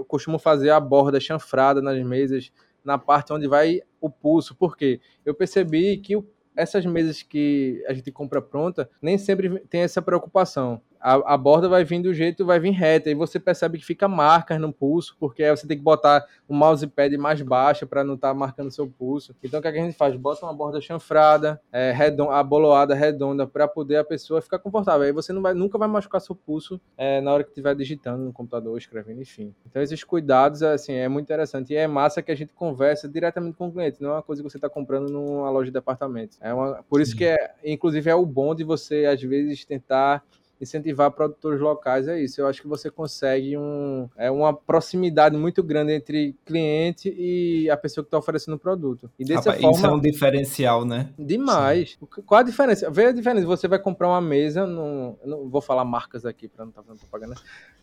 [SPEAKER 3] costuma fazer a borda chanfrada nas mesas, na parte onde vai o pulso. Por quê? Eu percebi que o essas mesas que a gente compra pronta, nem sempre tem essa preocupação a, a, borda vai vir do jeito, vai vir reta, e você percebe que fica marcas no pulso, porque aí você tem que botar o mousepad mais baixo para não estar tá marcando seu pulso. Então o que, é que, a gente faz? Bota uma borda chanfrada, é, redonda, aboloada, redonda, para poder a pessoa ficar confortável. Aí você não vai, nunca vai machucar seu pulso é, na hora que estiver digitando no computador, escrevendo, enfim. Então esses cuidados, assim, é muito interessante. E é massa que a gente conversa diretamente com o cliente, não é uma coisa que você está comprando numa loja de departamentos. É uma, por isso que é, inclusive, é o bom de você, às vezes, tentar incentivar produtores locais é isso. Eu acho que você consegue um, é, uma proximidade muito grande entre cliente e a pessoa que está oferecendo o produto. E
[SPEAKER 1] dessa Rapaz, forma, isso é um diferencial, né?
[SPEAKER 3] Demais. Sim. Qual a diferença? Vê a diferença. Você vai comprar uma mesa, no, não vou falar marcas aqui para não estar tá fazendo propaganda.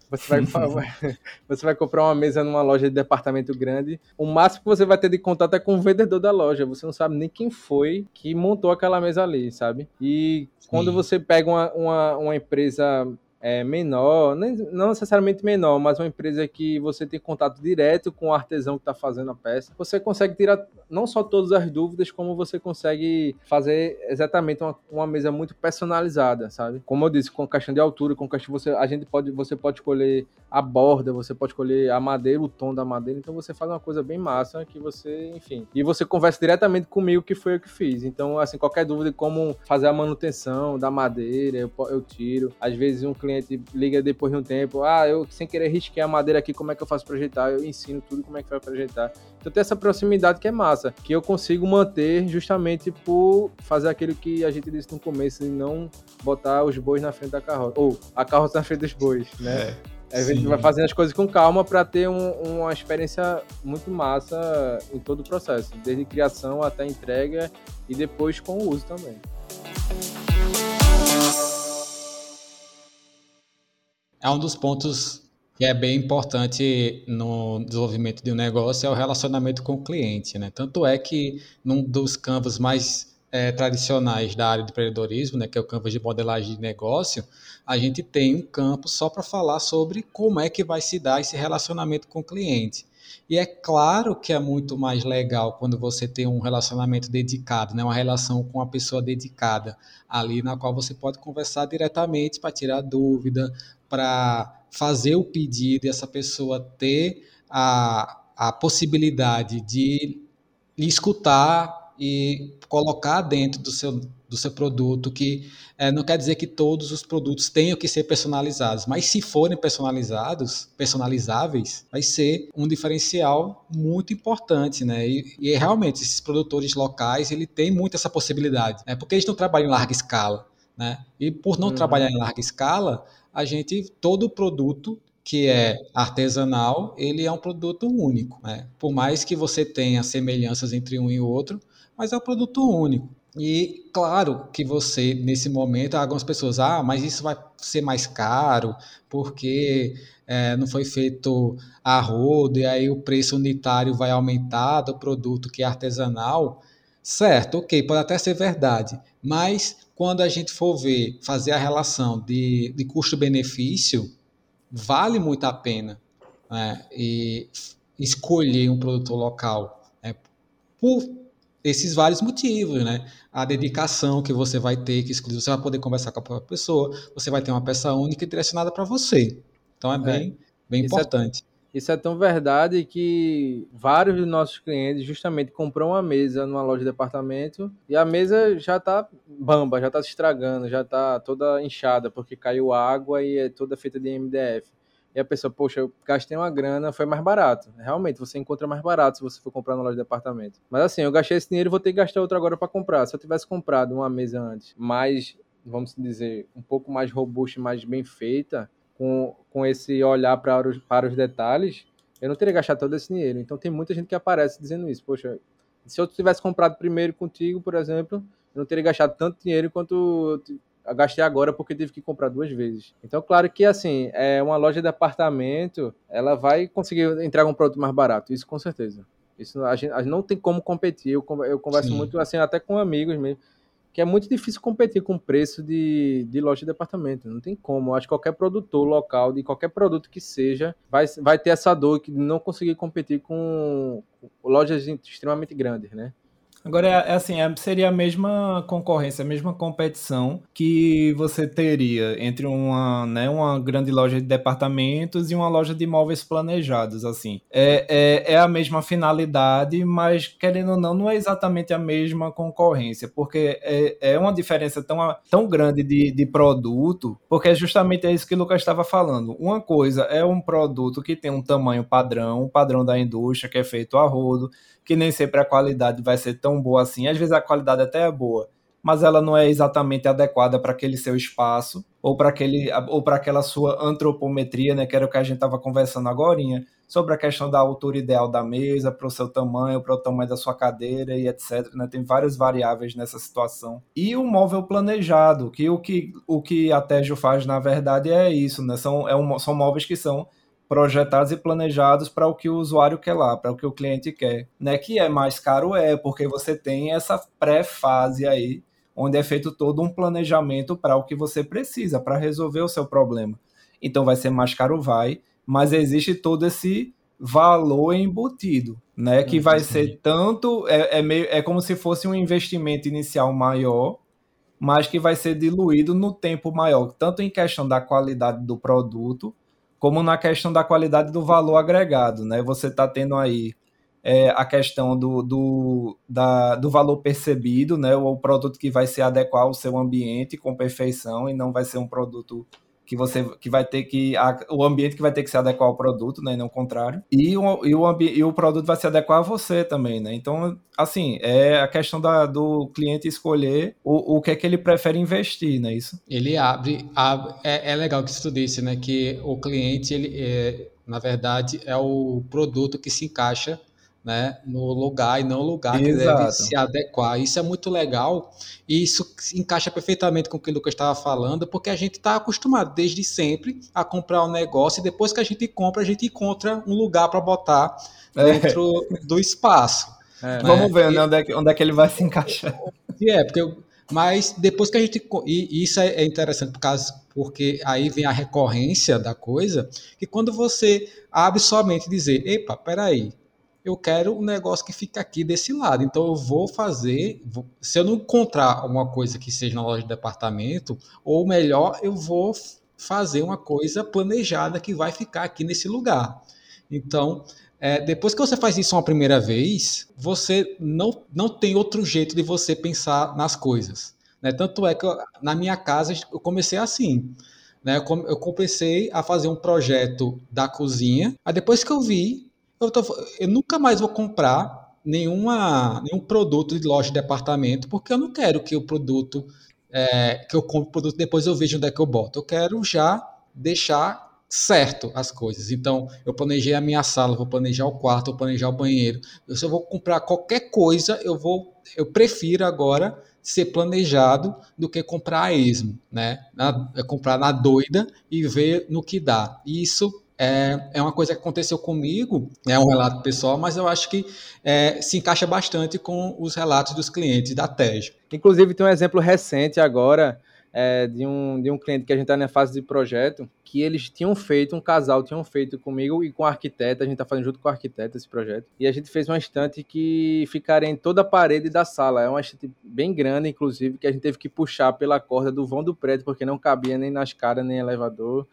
[SPEAKER 3] Você vai, <laughs> você vai comprar uma mesa numa loja de departamento grande. O máximo que você vai ter de contato é com o vendedor da loja. Você não sabe nem quem foi que montou aquela mesa ali, sabe? E quando você pega uma, uma, uma empresa is um, é, menor, não necessariamente menor, mas uma empresa que você tem contato direto com o artesão que está fazendo a peça, você consegue tirar não só todas as dúvidas, como você consegue fazer exatamente uma, uma mesa muito personalizada, sabe? Como eu disse, com questão de altura, com questão você, a gente pode, você pode escolher a borda, você pode escolher a madeira, o tom da madeira, então você faz uma coisa bem massa que você, enfim, e você conversa diretamente comigo que foi eu que fiz. Então, assim, qualquer dúvida como fazer a manutenção da madeira, eu, eu tiro. Às vezes um cliente cliente liga depois de um tempo, ah, eu sem querer risquei a madeira aqui, como é que eu faço para ajeitar? Eu ensino tudo como é que vai para ajeitar. Então tem essa proximidade que é massa, que eu consigo manter justamente por fazer aquilo que a gente disse no começo, e não botar os bois na frente da carroça, ou a carroça na frente dos bois, né? É. A gente vai fazendo as coisas com calma para ter um, uma experiência muito massa em todo o processo, desde criação até entrega e depois com o uso também.
[SPEAKER 2] É um dos pontos que é bem importante no desenvolvimento de um negócio é o relacionamento com o cliente, né? Tanto é que num dos campos mais é, tradicionais da área de empreendedorismo, né, que é o campo de modelagem de negócio, a gente tem um campo só para falar sobre como é que vai se dar esse relacionamento com o cliente. E é claro que é muito mais legal quando você tem um relacionamento dedicado, né? uma relação com uma pessoa dedicada ali, na qual você pode conversar diretamente para tirar dúvida, para fazer o pedido e essa pessoa ter a, a possibilidade de escutar e colocar dentro do seu, do seu produto, que é, não quer dizer que todos os produtos tenham que ser personalizados, mas se forem personalizados, personalizáveis, vai ser um diferencial muito importante, né? E, e realmente esses produtores locais, ele tem muito essa possibilidade, né? Porque eles não trabalham em larga escala, né? E por não uhum. trabalhar em larga escala, a gente todo produto que é artesanal, ele é um produto único, né? Por mais que você tenha semelhanças entre um e outro, mas é um produto único. E claro que você, nesse momento, algumas pessoas, ah, mas isso vai ser mais caro, porque é, não foi feito a rodo, e aí o preço unitário vai aumentar do produto que é artesanal. Certo, ok, pode até ser verdade, mas quando a gente for ver, fazer a relação de, de custo-benefício, vale muito a pena né? e escolher um produto local. Né? Por esses vários motivos, né? A dedicação que você vai ter, que você vai poder conversar com a própria pessoa, você vai ter uma peça única e direcionada para você. Então é bem, é. bem importante.
[SPEAKER 3] Isso é tão verdade que vários dos nossos clientes justamente compram uma mesa numa loja de departamento e a mesa já está bamba, já está se estragando, já está toda inchada porque caiu água e é toda feita de MDF e a pessoa, poxa, eu gastei uma grana, foi mais barato. Realmente, você encontra mais barato se você for comprar na loja de departamento. Mas assim, eu gastei esse dinheiro vou ter que gastar outro agora para comprar. Se eu tivesse comprado uma mesa antes, mais, vamos dizer, um pouco mais robusta, mais bem feita, com, com esse olhar para os, para os detalhes, eu não teria gastado todo esse dinheiro. Então tem muita gente que aparece dizendo isso. Poxa, se eu tivesse comprado primeiro contigo, por exemplo, eu não teria gastado tanto dinheiro quanto gastei agora porque tive que comprar duas vezes. Então, claro que assim, é uma loja de apartamento, ela vai conseguir entregar um produto mais barato, isso com certeza. Isso a gente, a gente não tem como competir. Eu, eu converso Sim. muito assim até com amigos mesmo, que é muito difícil competir com o preço de, de loja de departamento. Não tem como. Acho que qualquer produtor local, de qualquer produto que seja, vai, vai ter essa dor de não conseguir competir com lojas extremamente grandes, né?
[SPEAKER 1] Agora, é, é assim, é, seria a mesma concorrência, a mesma competição que você teria entre uma, né, uma grande loja de departamentos e uma loja de imóveis planejados, assim. É, é, é a mesma finalidade, mas, querendo ou não, não é exatamente a mesma concorrência, porque é, é uma diferença tão, tão grande de, de produto, porque é justamente é isso que o Lucas estava falando. Uma coisa é um produto que tem um tamanho padrão, padrão da indústria, que é feito a rodo, que nem sempre a qualidade vai ser tão boa assim. Às vezes a qualidade até é boa, mas ela não é exatamente adequada para aquele seu espaço ou para aquele ou para aquela sua antropometria, né, que era o que a gente estava conversando agora, sobre a questão da altura ideal da mesa, para o seu tamanho, para o tamanho da sua cadeira e etc. Né? Tem várias variáveis nessa situação. E o móvel planejado, que o que, o que a Tejo faz, na verdade, é isso, né? São, é um, são móveis que são projetados e planejados para o que o usuário quer lá, para o que o cliente quer. Né? Que é mais caro, é, porque você tem essa pré-fase aí, onde é feito todo um planejamento para o que você precisa, para resolver o seu problema. Então vai ser mais caro, vai, mas existe todo esse valor embutido, né? Que vai ser tanto, é, é, meio, é como se fosse um investimento inicial maior, mas que vai ser diluído no tempo maior, tanto em questão da qualidade do produto, como na questão da qualidade do valor agregado, né? Você está tendo aí é, a questão do, do, da, do valor percebido, né? O produto que vai se adequar ao seu ambiente com perfeição e não vai ser um produto que você que vai ter que a, o ambiente que vai ter que se adequar ao produto, né, e não o contrário. E o, e o, e o produto vai se adequar a você também, né? Então, assim, é a questão da, do cliente escolher o, o que é que ele prefere investir, não é isso?
[SPEAKER 2] Ele abre, abre é, é legal que você disse, né, que o cliente ele é, na verdade é o produto que se encaixa né, no lugar e não lugar Exato. que deve se adequar. Isso é muito legal e isso encaixa perfeitamente com o que o Lucas estava falando, porque a gente está acostumado desde sempre a comprar um negócio e depois que a gente compra, a gente encontra um lugar para botar é. dentro é. do espaço.
[SPEAKER 1] É. Né? Vamos ver e, onde, é que, onde é que ele vai se encaixar.
[SPEAKER 2] É, porque mas depois que a gente. E isso é, é interessante por causa, porque aí vem a recorrência da coisa, que quando você abre somente dizer, epa, peraí, eu quero um negócio que fica aqui desse lado. Então eu vou fazer, vou, se eu não encontrar uma coisa que seja na loja de departamento, ou melhor, eu vou fazer uma coisa planejada que vai ficar aqui nesse lugar. Então, é, depois que você faz isso uma primeira vez, você não, não tem outro jeito de você pensar nas coisas. Né? Tanto é que eu, na minha casa eu comecei assim. Né? Eu comecei a fazer um projeto da cozinha. Aí depois que eu vi eu, tô, eu nunca mais vou comprar nenhuma, nenhum produto de loja de departamento, porque eu não quero que o produto, é, que eu compre o produto depois eu vejo onde é que eu boto. Eu quero já deixar certo as coisas. Então, eu planejei a minha sala, vou planejar o quarto, vou planejar o banheiro. Eu, eu vou comprar qualquer coisa, eu vou, eu prefiro agora ser planejado do que comprar a esmo, né? Na, é comprar na doida e ver no que dá. E isso é, é uma coisa que aconteceu comigo, é um relato pessoal, mas eu acho que é, se encaixa bastante com os relatos dos clientes da TEJ.
[SPEAKER 3] Inclusive, tem um exemplo recente agora é, de, um, de um cliente que a gente está na fase de projeto, que eles tinham feito, um casal tinham feito comigo e com a arquiteta, a gente está fazendo junto com o arquiteto esse projeto, e a gente fez uma estante que ficaria em toda a parede da sala. É uma estante bem grande, inclusive, que a gente teve que puxar pela corda do vão do prédio, porque não cabia nem na escada, nem elevador.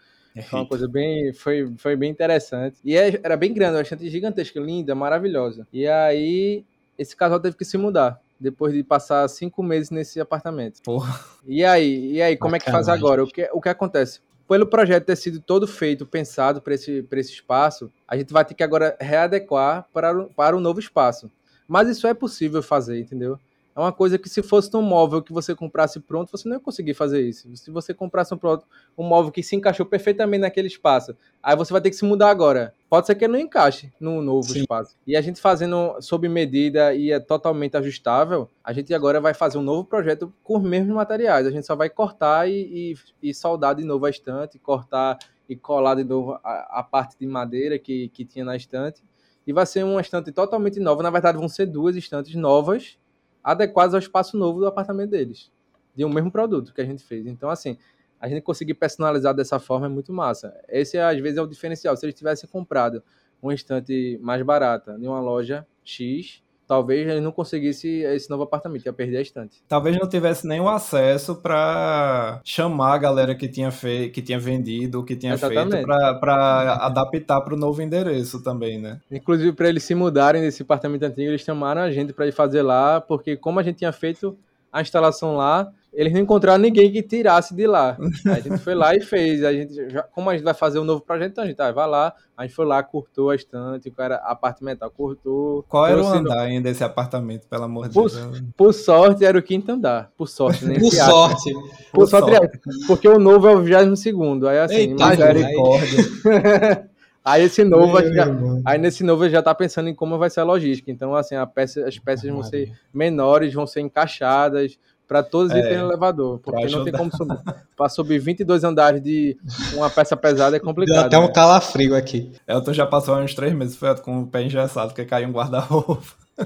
[SPEAKER 3] Foi uma coisa bem. Foi, foi bem interessante. E é, era bem grande, bastante gigantesca, linda, maravilhosa. E aí, esse casal teve que se mudar. Depois de passar cinco meses nesse apartamento. Porra. E aí, e aí como é que faz agora? O que, o que acontece? Pelo projeto ter sido todo feito, pensado para esse, esse espaço, a gente vai ter que agora readequar para, para o novo espaço. Mas isso é possível fazer, entendeu? É uma coisa que se fosse um móvel que você comprasse pronto, você não ia conseguir fazer isso. Se você comprasse um, pronto, um móvel que se encaixou perfeitamente naquele espaço, aí você vai ter que se mudar agora. Pode ser que ele não encaixe no novo Sim. espaço. E a gente fazendo sob medida e é totalmente ajustável, a gente agora vai fazer um novo projeto com os mesmos materiais. A gente só vai cortar e, e, e soldar de novo a estante, cortar e colar de novo a, a parte de madeira que, que tinha na estante. E vai ser uma estante totalmente nova. Na verdade, vão ser duas estantes novas adequados ao espaço novo do apartamento deles, de um mesmo produto que a gente fez. Então, assim, a gente conseguir personalizar dessa forma é muito massa. Esse, às vezes, é o diferencial. Se eles tivessem comprado um estante mais barata de uma loja X, talvez ele não conseguisse esse novo apartamento, ia perder a estante.
[SPEAKER 1] Talvez não tivesse nenhum acesso para chamar a galera que tinha, fe... que tinha vendido, que tinha Exatamente. feito, para adaptar para o novo endereço também, né?
[SPEAKER 3] Inclusive, para eles se mudarem desse apartamento antigo, eles chamaram a gente para ir fazer lá, porque como a gente tinha feito a instalação lá, eles não encontraram ninguém que tirasse de lá. A gente foi lá e fez. A gente já, como a gente vai fazer um novo projeto, então a gente ah, vai lá, a gente foi lá, cortou a estante, o cara, apartamental, cortou.
[SPEAKER 1] Qual era o andar ainda desse apartamento, pelo amor de
[SPEAKER 3] Deus? Por sorte, era o quinto andar. Por sorte,
[SPEAKER 2] nem Por sorte.
[SPEAKER 3] Por, por sorte, sorte. porque o novo é o 22 segundo. Aí assim, Eita, misericórdia. <laughs> Aí esse novo, já, aí nesse novo já está pensando em como vai ser a logística. Então, assim, a peça, as peças vão ser menores, vão ser encaixadas, para todos é, irem no elevador, porque não tem como subir. para subir 22 andares de uma peça pesada é complicado. Deu
[SPEAKER 2] até um né? calafrio aqui.
[SPEAKER 1] Elton já passou uns três meses foi com o pé engessado, porque caiu um guarda-roupa. <laughs>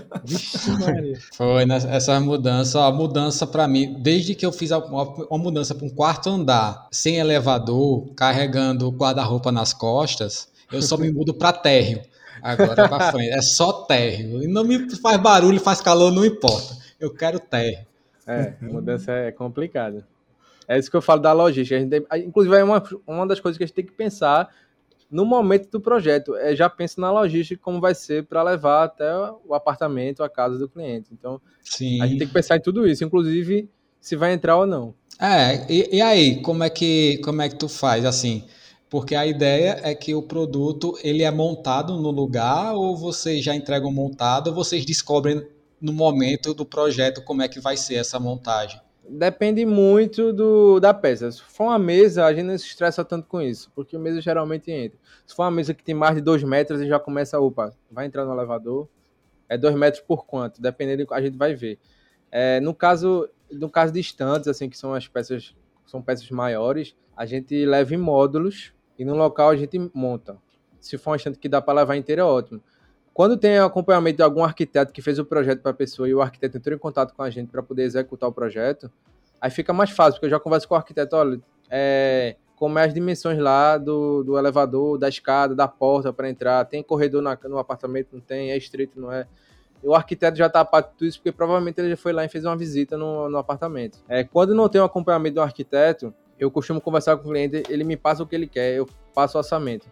[SPEAKER 2] Foi essa mudança, a mudança para mim, desde que eu fiz uma mudança para um quarto andar, sem elevador, carregando o guarda-roupa nas costas, eu só me mudo para térreo. Agora para frente, é só térreo. E não me faz barulho, faz calor, não importa. Eu quero térreo.
[SPEAKER 3] É, a mudança é complicada. É isso que eu falo da logística. Tem, inclusive, é uma, uma das coisas que a gente tem que pensar no momento do projeto. É já pensa na logística como vai ser para levar até o apartamento, a casa do cliente. Então, Sim. a gente tem que pensar em tudo isso, inclusive se vai entrar ou não.
[SPEAKER 2] É, e, e aí, como é que como é que tu faz assim? Porque a ideia é que o produto ele é montado no lugar ou vocês já entregam montado ou vocês descobrem no momento do projeto como é que vai ser essa montagem?
[SPEAKER 3] Depende muito do, da peça. Se for uma mesa, a gente não se estressa tanto com isso, porque a mesa geralmente entra. Se for uma mesa que tem mais de dois metros, e já começa, opa, vai entrar no elevador, É dois metros por quanto? Dependendo, a gente vai ver. É, no caso no caso de estantes, assim, que são as peças, são peças maiores, a gente leva em módulos e no local a gente monta. Se for um que dá para levar inteiro, é ótimo. Quando tem acompanhamento de algum arquiteto que fez o projeto para a pessoa e o arquiteto entrou em contato com a gente para poder executar o projeto, aí fica mais fácil, porque eu já converso com o arquiteto, olha, é, como é as dimensões lá do, do elevador, da escada, da porta para entrar, tem corredor na, no apartamento, não tem, é estreito, não é. O arquiteto já está a par de tudo isso, porque provavelmente ele já foi lá e fez uma visita no, no apartamento. É, quando não tem um acompanhamento do arquiteto, eu costumo conversar com o cliente, ele me passa o que ele quer, eu passo o orçamento.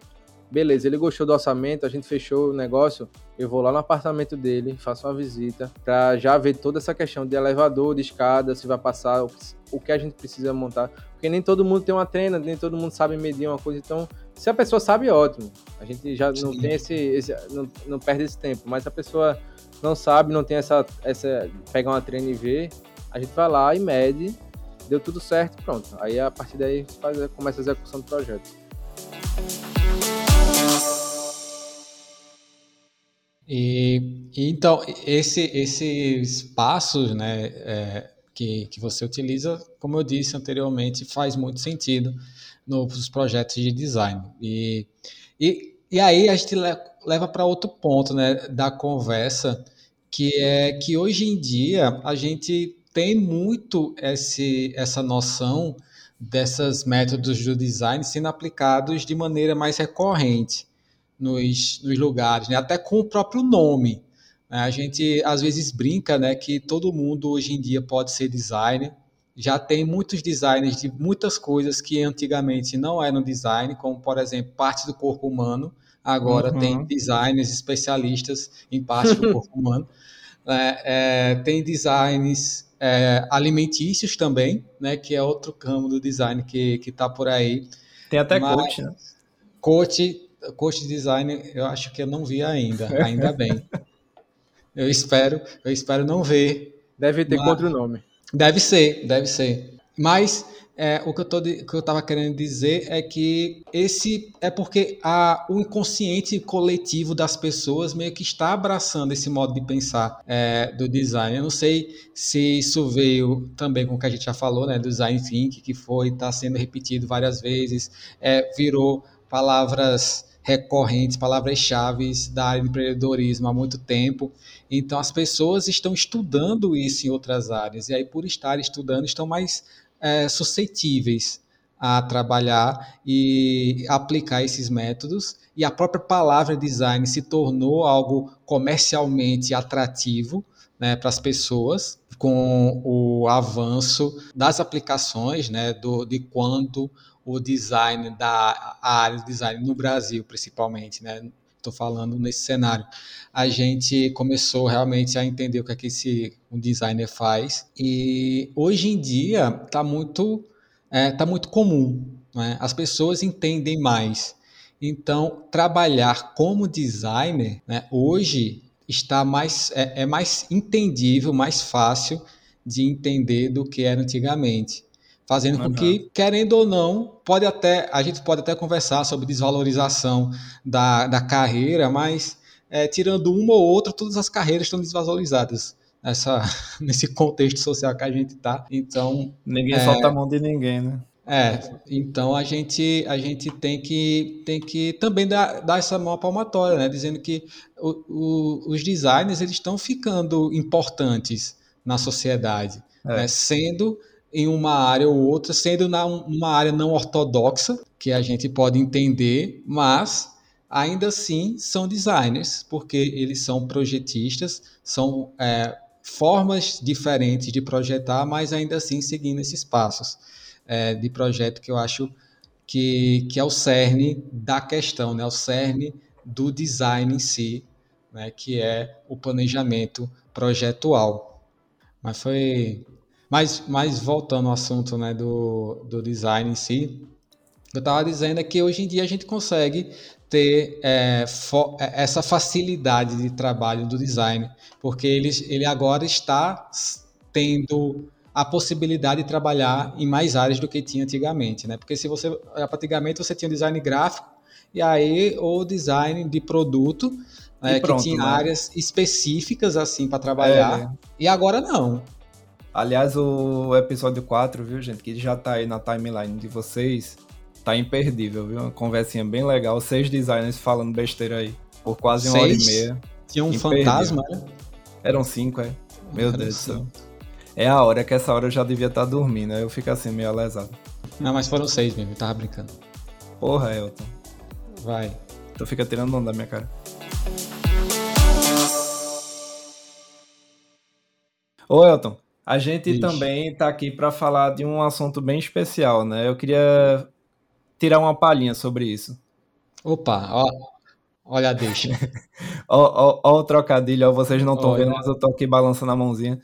[SPEAKER 3] Beleza, ele gostou do orçamento, a gente fechou o negócio, eu vou lá no apartamento dele, faço uma visita, para já ver toda essa questão de elevador, de escada, se vai passar, o, que a gente precisa montar. Porque nem todo mundo tem uma treina, nem todo mundo sabe medir uma coisa, então se a pessoa sabe, ótimo. A gente já não Sim. tem esse, esse não, não, perde esse tempo, mas se a pessoa não sabe, não tem essa, essa pegar uma treina e ver, a gente vai lá e mede, deu tudo certo, pronto. Aí a partir daí faz, começa a execução do projeto.
[SPEAKER 2] E, e então, esse, esses passos né, é, que, que você utiliza, como eu disse anteriormente, faz muito sentido nos projetos de design. E, e, e aí a gente leva para outro ponto né, da conversa, que é que hoje em dia a gente tem muito esse, essa noção dessas métodos do design sendo aplicados de maneira mais recorrente nos, nos lugares, né? até com o próprio nome. Né? A gente às vezes brinca né, que todo mundo hoje em dia pode ser designer. Já tem muitos designers de muitas coisas que antigamente não eram design, como por exemplo parte do corpo humano. Agora uhum. tem designers especialistas em parte do corpo <laughs> humano. É, é, tem designs é, alimentícios também, né, que é outro campo do design que está por aí.
[SPEAKER 1] Tem até Mas, coach, né?
[SPEAKER 2] Coach, coach design, eu acho que eu não vi ainda, ainda bem. <laughs> Eu espero, eu espero não ver.
[SPEAKER 3] Deve ter contra o nome.
[SPEAKER 2] Deve ser, deve ser. Mas é, o que eu, tô, que eu estava querendo dizer é que esse é porque a, o inconsciente coletivo das pessoas meio que está abraçando esse modo de pensar é, do design. Eu não sei se isso veio também com o que a gente já falou, né, do design thinking, que foi está sendo repetido várias vezes, é, virou palavras recorrentes, palavras-chave da área de empreendedorismo há muito tempo. Então, as pessoas estão estudando isso em outras áreas, e aí, por estar estudando, estão mais é, suscetíveis a trabalhar e aplicar esses métodos. E a própria palavra design se tornou algo comercialmente atrativo né, para as pessoas, com o avanço das aplicações, né, do, de quando o design da área de design no Brasil, principalmente, né? Estou falando nesse cenário. A gente começou realmente a entender o que é que esse um designer faz e hoje em dia está muito é, tá muito comum. Né? As pessoas entendem mais. Então, trabalhar como designer né, hoje está mais é, é mais entendível, mais fácil de entender do que era antigamente fazendo com que, querendo ou não, pode até a gente pode até conversar sobre desvalorização da, da carreira, mas é, tirando uma ou outra, todas as carreiras estão desvalorizadas nessa, <laughs> nesse contexto social que a gente está. Então
[SPEAKER 1] ninguém é, solta a mão de ninguém, né?
[SPEAKER 2] É, então a gente, a gente tem, que, tem que também dar, dar essa mão palmatória, né? Dizendo que o, o, os designers eles estão ficando importantes na sociedade, é. né? sendo em uma área ou outra, sendo na, uma área não ortodoxa, que a gente pode entender, mas ainda assim são designers, porque eles são projetistas, são é, formas diferentes de projetar, mas ainda assim seguindo esses passos é, de projeto que eu acho que, que é o cerne da questão, né? o cerne do design em si, né? que é o planejamento projetual. Mas foi mas, mas voltando ao assunto né, do, do design em si, eu estava dizendo é que hoje em dia a gente consegue ter é, é, essa facilidade de trabalho do design, porque ele, ele agora está tendo a possibilidade de trabalhar em mais áreas do que tinha antigamente, né? Porque se você antigamente você tinha design gráfico e aí o design de produto né, pronto, que tinha né? áreas específicas assim para trabalhar. É. E agora não.
[SPEAKER 1] Aliás, o episódio 4, viu, gente, que já tá aí na timeline de vocês, tá imperdível, viu? Uma conversinha bem legal, seis designers falando besteira aí, por quase uma seis? hora e meia.
[SPEAKER 2] Tinha um imperdível. fantasma, né?
[SPEAKER 1] Eram cinco, é. Meu Era Deus do céu. É a hora que essa hora eu já devia estar tá dormindo, aí eu fico assim meio alesado.
[SPEAKER 2] Não, mas foram seis mesmo, eu tava brincando.
[SPEAKER 1] Porra, Elton.
[SPEAKER 2] Vai.
[SPEAKER 1] Tu fica tirando onda da minha cara. Ô, Elton, a gente Ixi. também está aqui para falar de um assunto bem especial, né? Eu queria tirar uma palhinha sobre isso.
[SPEAKER 2] Opa, ó, olha, deixa. <laughs>
[SPEAKER 1] ó, ó, ó, o trocadilho, ó, vocês não estão vendo, mas eu tô aqui balançando a mãozinha.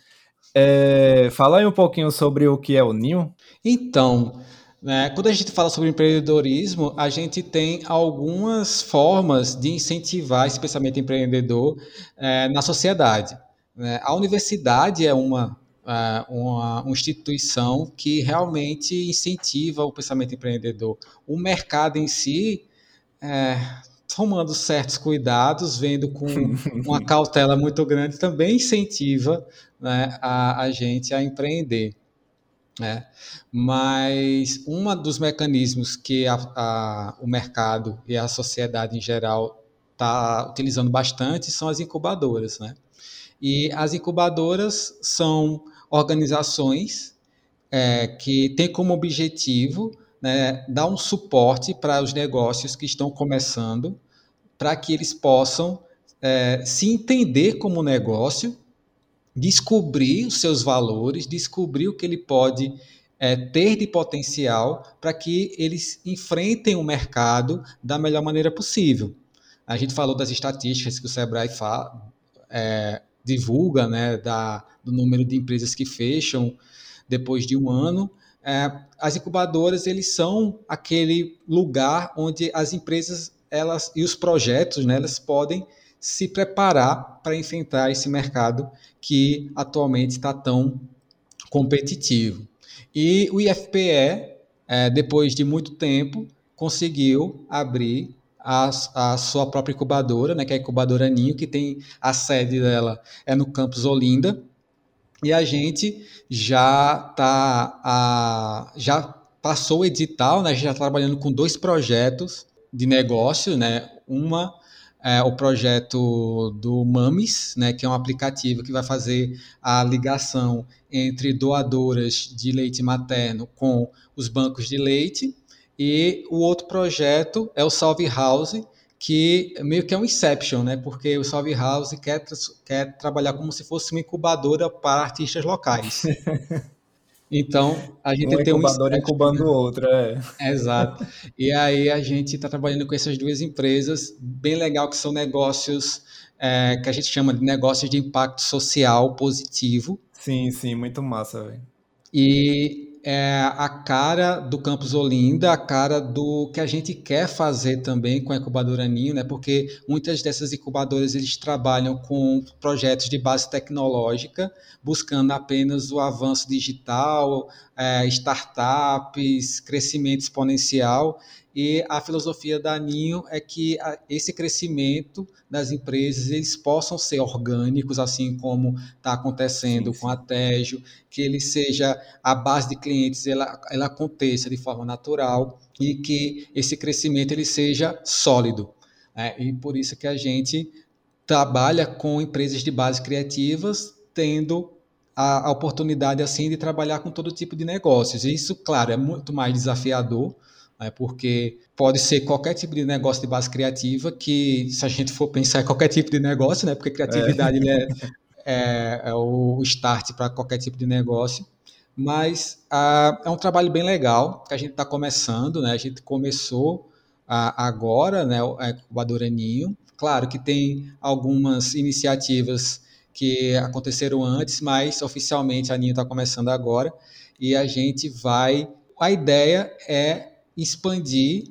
[SPEAKER 1] É, fala aí um pouquinho sobre o que é o Ninho.
[SPEAKER 2] Então, né, quando a gente fala sobre empreendedorismo, a gente tem algumas formas de incentivar esse pensamento empreendedor é, na sociedade. Né? A universidade é uma, uma, uma, instituição que realmente incentiva o pensamento empreendedor. O mercado em si, é, tomando certos cuidados, vendo com <laughs> uma cautela muito grande, também incentiva né, a, a gente a empreender. Né? Mas um dos mecanismos que a, a, o mercado e a sociedade em geral está utilizando bastante são as incubadoras. Né? E as incubadoras são organizações é, que têm como objetivo né, dar um suporte para os negócios que estão começando, para que eles possam é, se entender como negócio, descobrir os seus valores, descobrir o que ele pode é, ter de potencial para que eles enfrentem o mercado da melhor maneira possível. A gente falou das estatísticas que o Sebrae fala, é, divulga, né, da, do número de empresas que fecham depois de um ano. É, as incubadoras eles são aquele lugar onde as empresas elas e os projetos, né, elas podem se preparar para enfrentar esse mercado que atualmente está tão competitivo. E o IFPE, é, depois de muito tempo, conseguiu abrir a, a, sua própria incubadora, né, que é a incubadora Ninho, que tem a sede dela é no campus Olinda, e a gente já tá já passou o edital, né, já está trabalhando com dois projetos de negócio, né, uma é o projeto do Mamis, né, que é um aplicativo que vai fazer a ligação entre doadoras de leite materno com os bancos de leite, e o outro projeto é o Salve House, que meio que é um Inception, né? Porque o Salve House quer, quer trabalhar como se fosse uma incubadora para artistas locais. <laughs> Então, a gente um tem um
[SPEAKER 1] incubador incubando o outro, é.
[SPEAKER 2] Exato. E aí a gente está trabalhando com essas duas empresas, bem legal que são negócios é, que a gente chama de negócios de impacto social positivo.
[SPEAKER 1] Sim, sim, muito massa, velho.
[SPEAKER 2] E é a cara do Campus Olinda, a cara do que a gente quer fazer também com a incubadora Ninho, né? Porque muitas dessas incubadoras eles trabalham com projetos de base tecnológica, buscando apenas o avanço digital, é, startups, crescimento exponencial. E a filosofia da Ninho é que esse crescimento das empresas eles possam ser orgânicos, assim como está acontecendo sim, sim. com a Tejo, que ele seja a base de clientes, ela, ela aconteça de forma natural e que esse crescimento ele seja sólido. Né? E por isso que a gente trabalha com empresas de base criativas, tendo a, a oportunidade assim de trabalhar com todo tipo de negócios. E isso, claro, é muito mais desafiador, né, porque pode ser qualquer tipo de negócio de base criativa, que se a gente for pensar em qualquer tipo de negócio, né, porque criatividade é. É, é, é, o start para qualquer tipo de negócio, mas ah, é um trabalho bem legal que a gente está começando, né, a gente começou ah, agora, né, a incubadora Ninho, claro que tem algumas iniciativas que aconteceram antes, mas oficialmente a Ninho está começando agora, e a gente vai, a ideia é expandir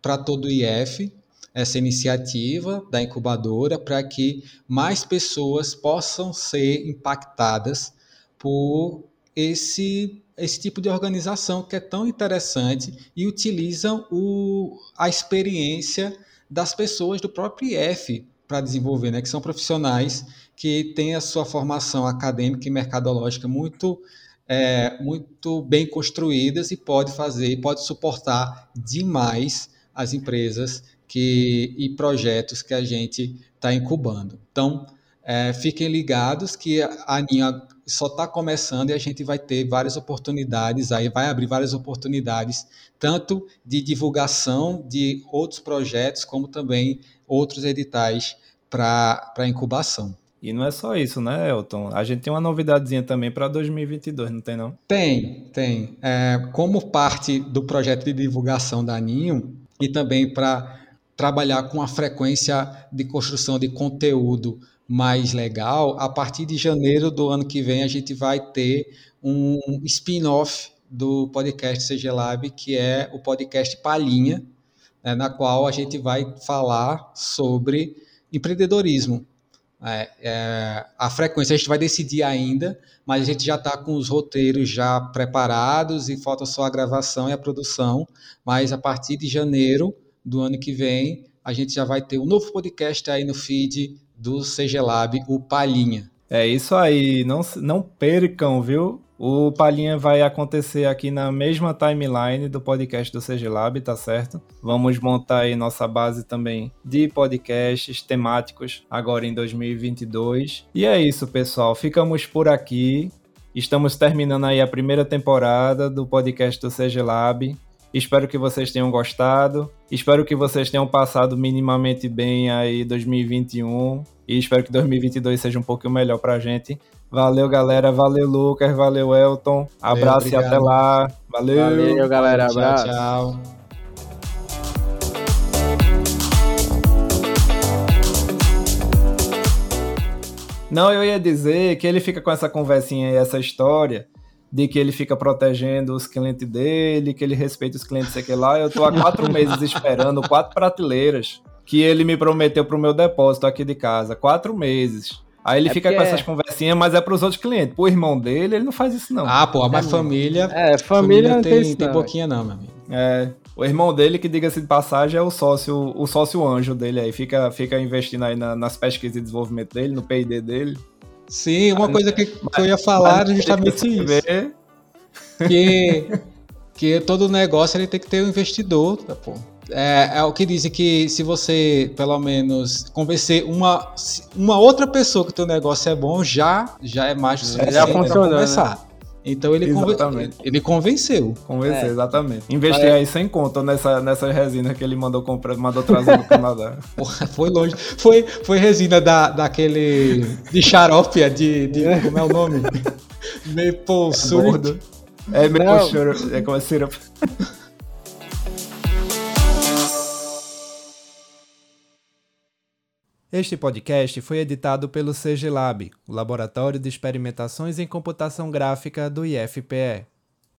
[SPEAKER 2] para todo o IF essa iniciativa da incubadora para que mais pessoas possam ser impactadas por esse, esse tipo de organização que é tão interessante e utilizam o, a experiência das pessoas do próprio IF para desenvolver, né? Que são profissionais que têm a sua formação acadêmica e mercadológica muito é, muito bem construídas e pode fazer, pode suportar demais as empresas que, e projetos que a gente está incubando. Então, é, fiquem ligados que a Aninha só está começando e a gente vai ter várias oportunidades, aí vai abrir várias oportunidades, tanto de divulgação de outros projetos, como também outros editais para incubação.
[SPEAKER 1] E não é só isso, né, Elton? A gente tem uma novidadezinha também para 2022, não tem não?
[SPEAKER 2] Tem, tem. É, como parte do projeto de divulgação da Ninho e também para trabalhar com a frequência de construção de conteúdo mais legal, a partir de janeiro do ano que vem a gente vai ter um spin-off do podcast CG Lab, que é o podcast Palhinha, né, na qual a gente vai falar sobre empreendedorismo. É, é, a frequência a gente vai decidir ainda, mas a gente já está com os roteiros já preparados e falta só a gravação e a produção. Mas a partir de janeiro do ano que vem, a gente já vai ter um novo podcast aí no feed do CG Lab, o Palhinha.
[SPEAKER 1] É isso aí, não, não percam, viu? O Palhinha vai acontecer aqui na mesma timeline do podcast do CG Lab, tá certo? Vamos montar aí nossa base também de podcasts temáticos agora em 2022. E é isso, pessoal. Ficamos por aqui. Estamos terminando aí a primeira temporada do podcast do CG Lab. Espero que vocês tenham gostado. Espero que vocês tenham passado minimamente bem aí 2021 e espero que 2022 seja um pouquinho melhor pra gente. Valeu, galera. Valeu, Lucas. Valeu, Elton. Abraço Valeu, e até lá. Valeu.
[SPEAKER 3] Valeu, galera. Abraço. Tchau, tchau.
[SPEAKER 1] Não, eu ia dizer que ele fica com essa conversinha e essa história de que ele fica protegendo os clientes dele, que ele respeita os clientes, sei que lá. Eu tô há quatro <laughs> meses esperando quatro prateleiras que ele me prometeu pro meu depósito aqui de casa. Quatro meses. Aí ele é fica com essas conversinhas, mas é pros outros clientes. Pro irmão dele, ele não faz isso, não.
[SPEAKER 2] Ah, pô, mas é família.
[SPEAKER 3] É, família, família não tem,
[SPEAKER 2] tem, pouquinho, não, meu amigo.
[SPEAKER 1] É. O irmão dele, que diga-se de passagem, é o sócio, o sócio anjo dele aí. Fica, fica investindo aí na, nas pesquisas e desenvolvimento dele, no PD dele.
[SPEAKER 2] Sim, uma coisa que, mas, eu ia falar era justamente isso. Ver... Que, que todo negócio ele tem que ter um investidor, tá, pô. É, é, o que dizem que se você, pelo menos, convencer uma, uma outra pessoa que o teu negócio é bom, já, já é mais
[SPEAKER 3] suficiente para começar. Né?
[SPEAKER 2] Então ele, conven... ele convenceu.
[SPEAKER 1] Convenceu, é. exatamente. Investir é. aí sem conta nessa, nessa resina que ele mandou comprar, mandou trazer do Canadá. <laughs>
[SPEAKER 2] Porra, foi longe. Foi, foi resina da, daquele. de xarópia, de, de. Como é o nome? <laughs> Maple
[SPEAKER 1] Syrup. É, Maple Syrup. É como é syrup. <laughs> Este podcast foi editado pelo CG Lab, o Laboratório de Experimentações em Computação Gráfica do IFPE.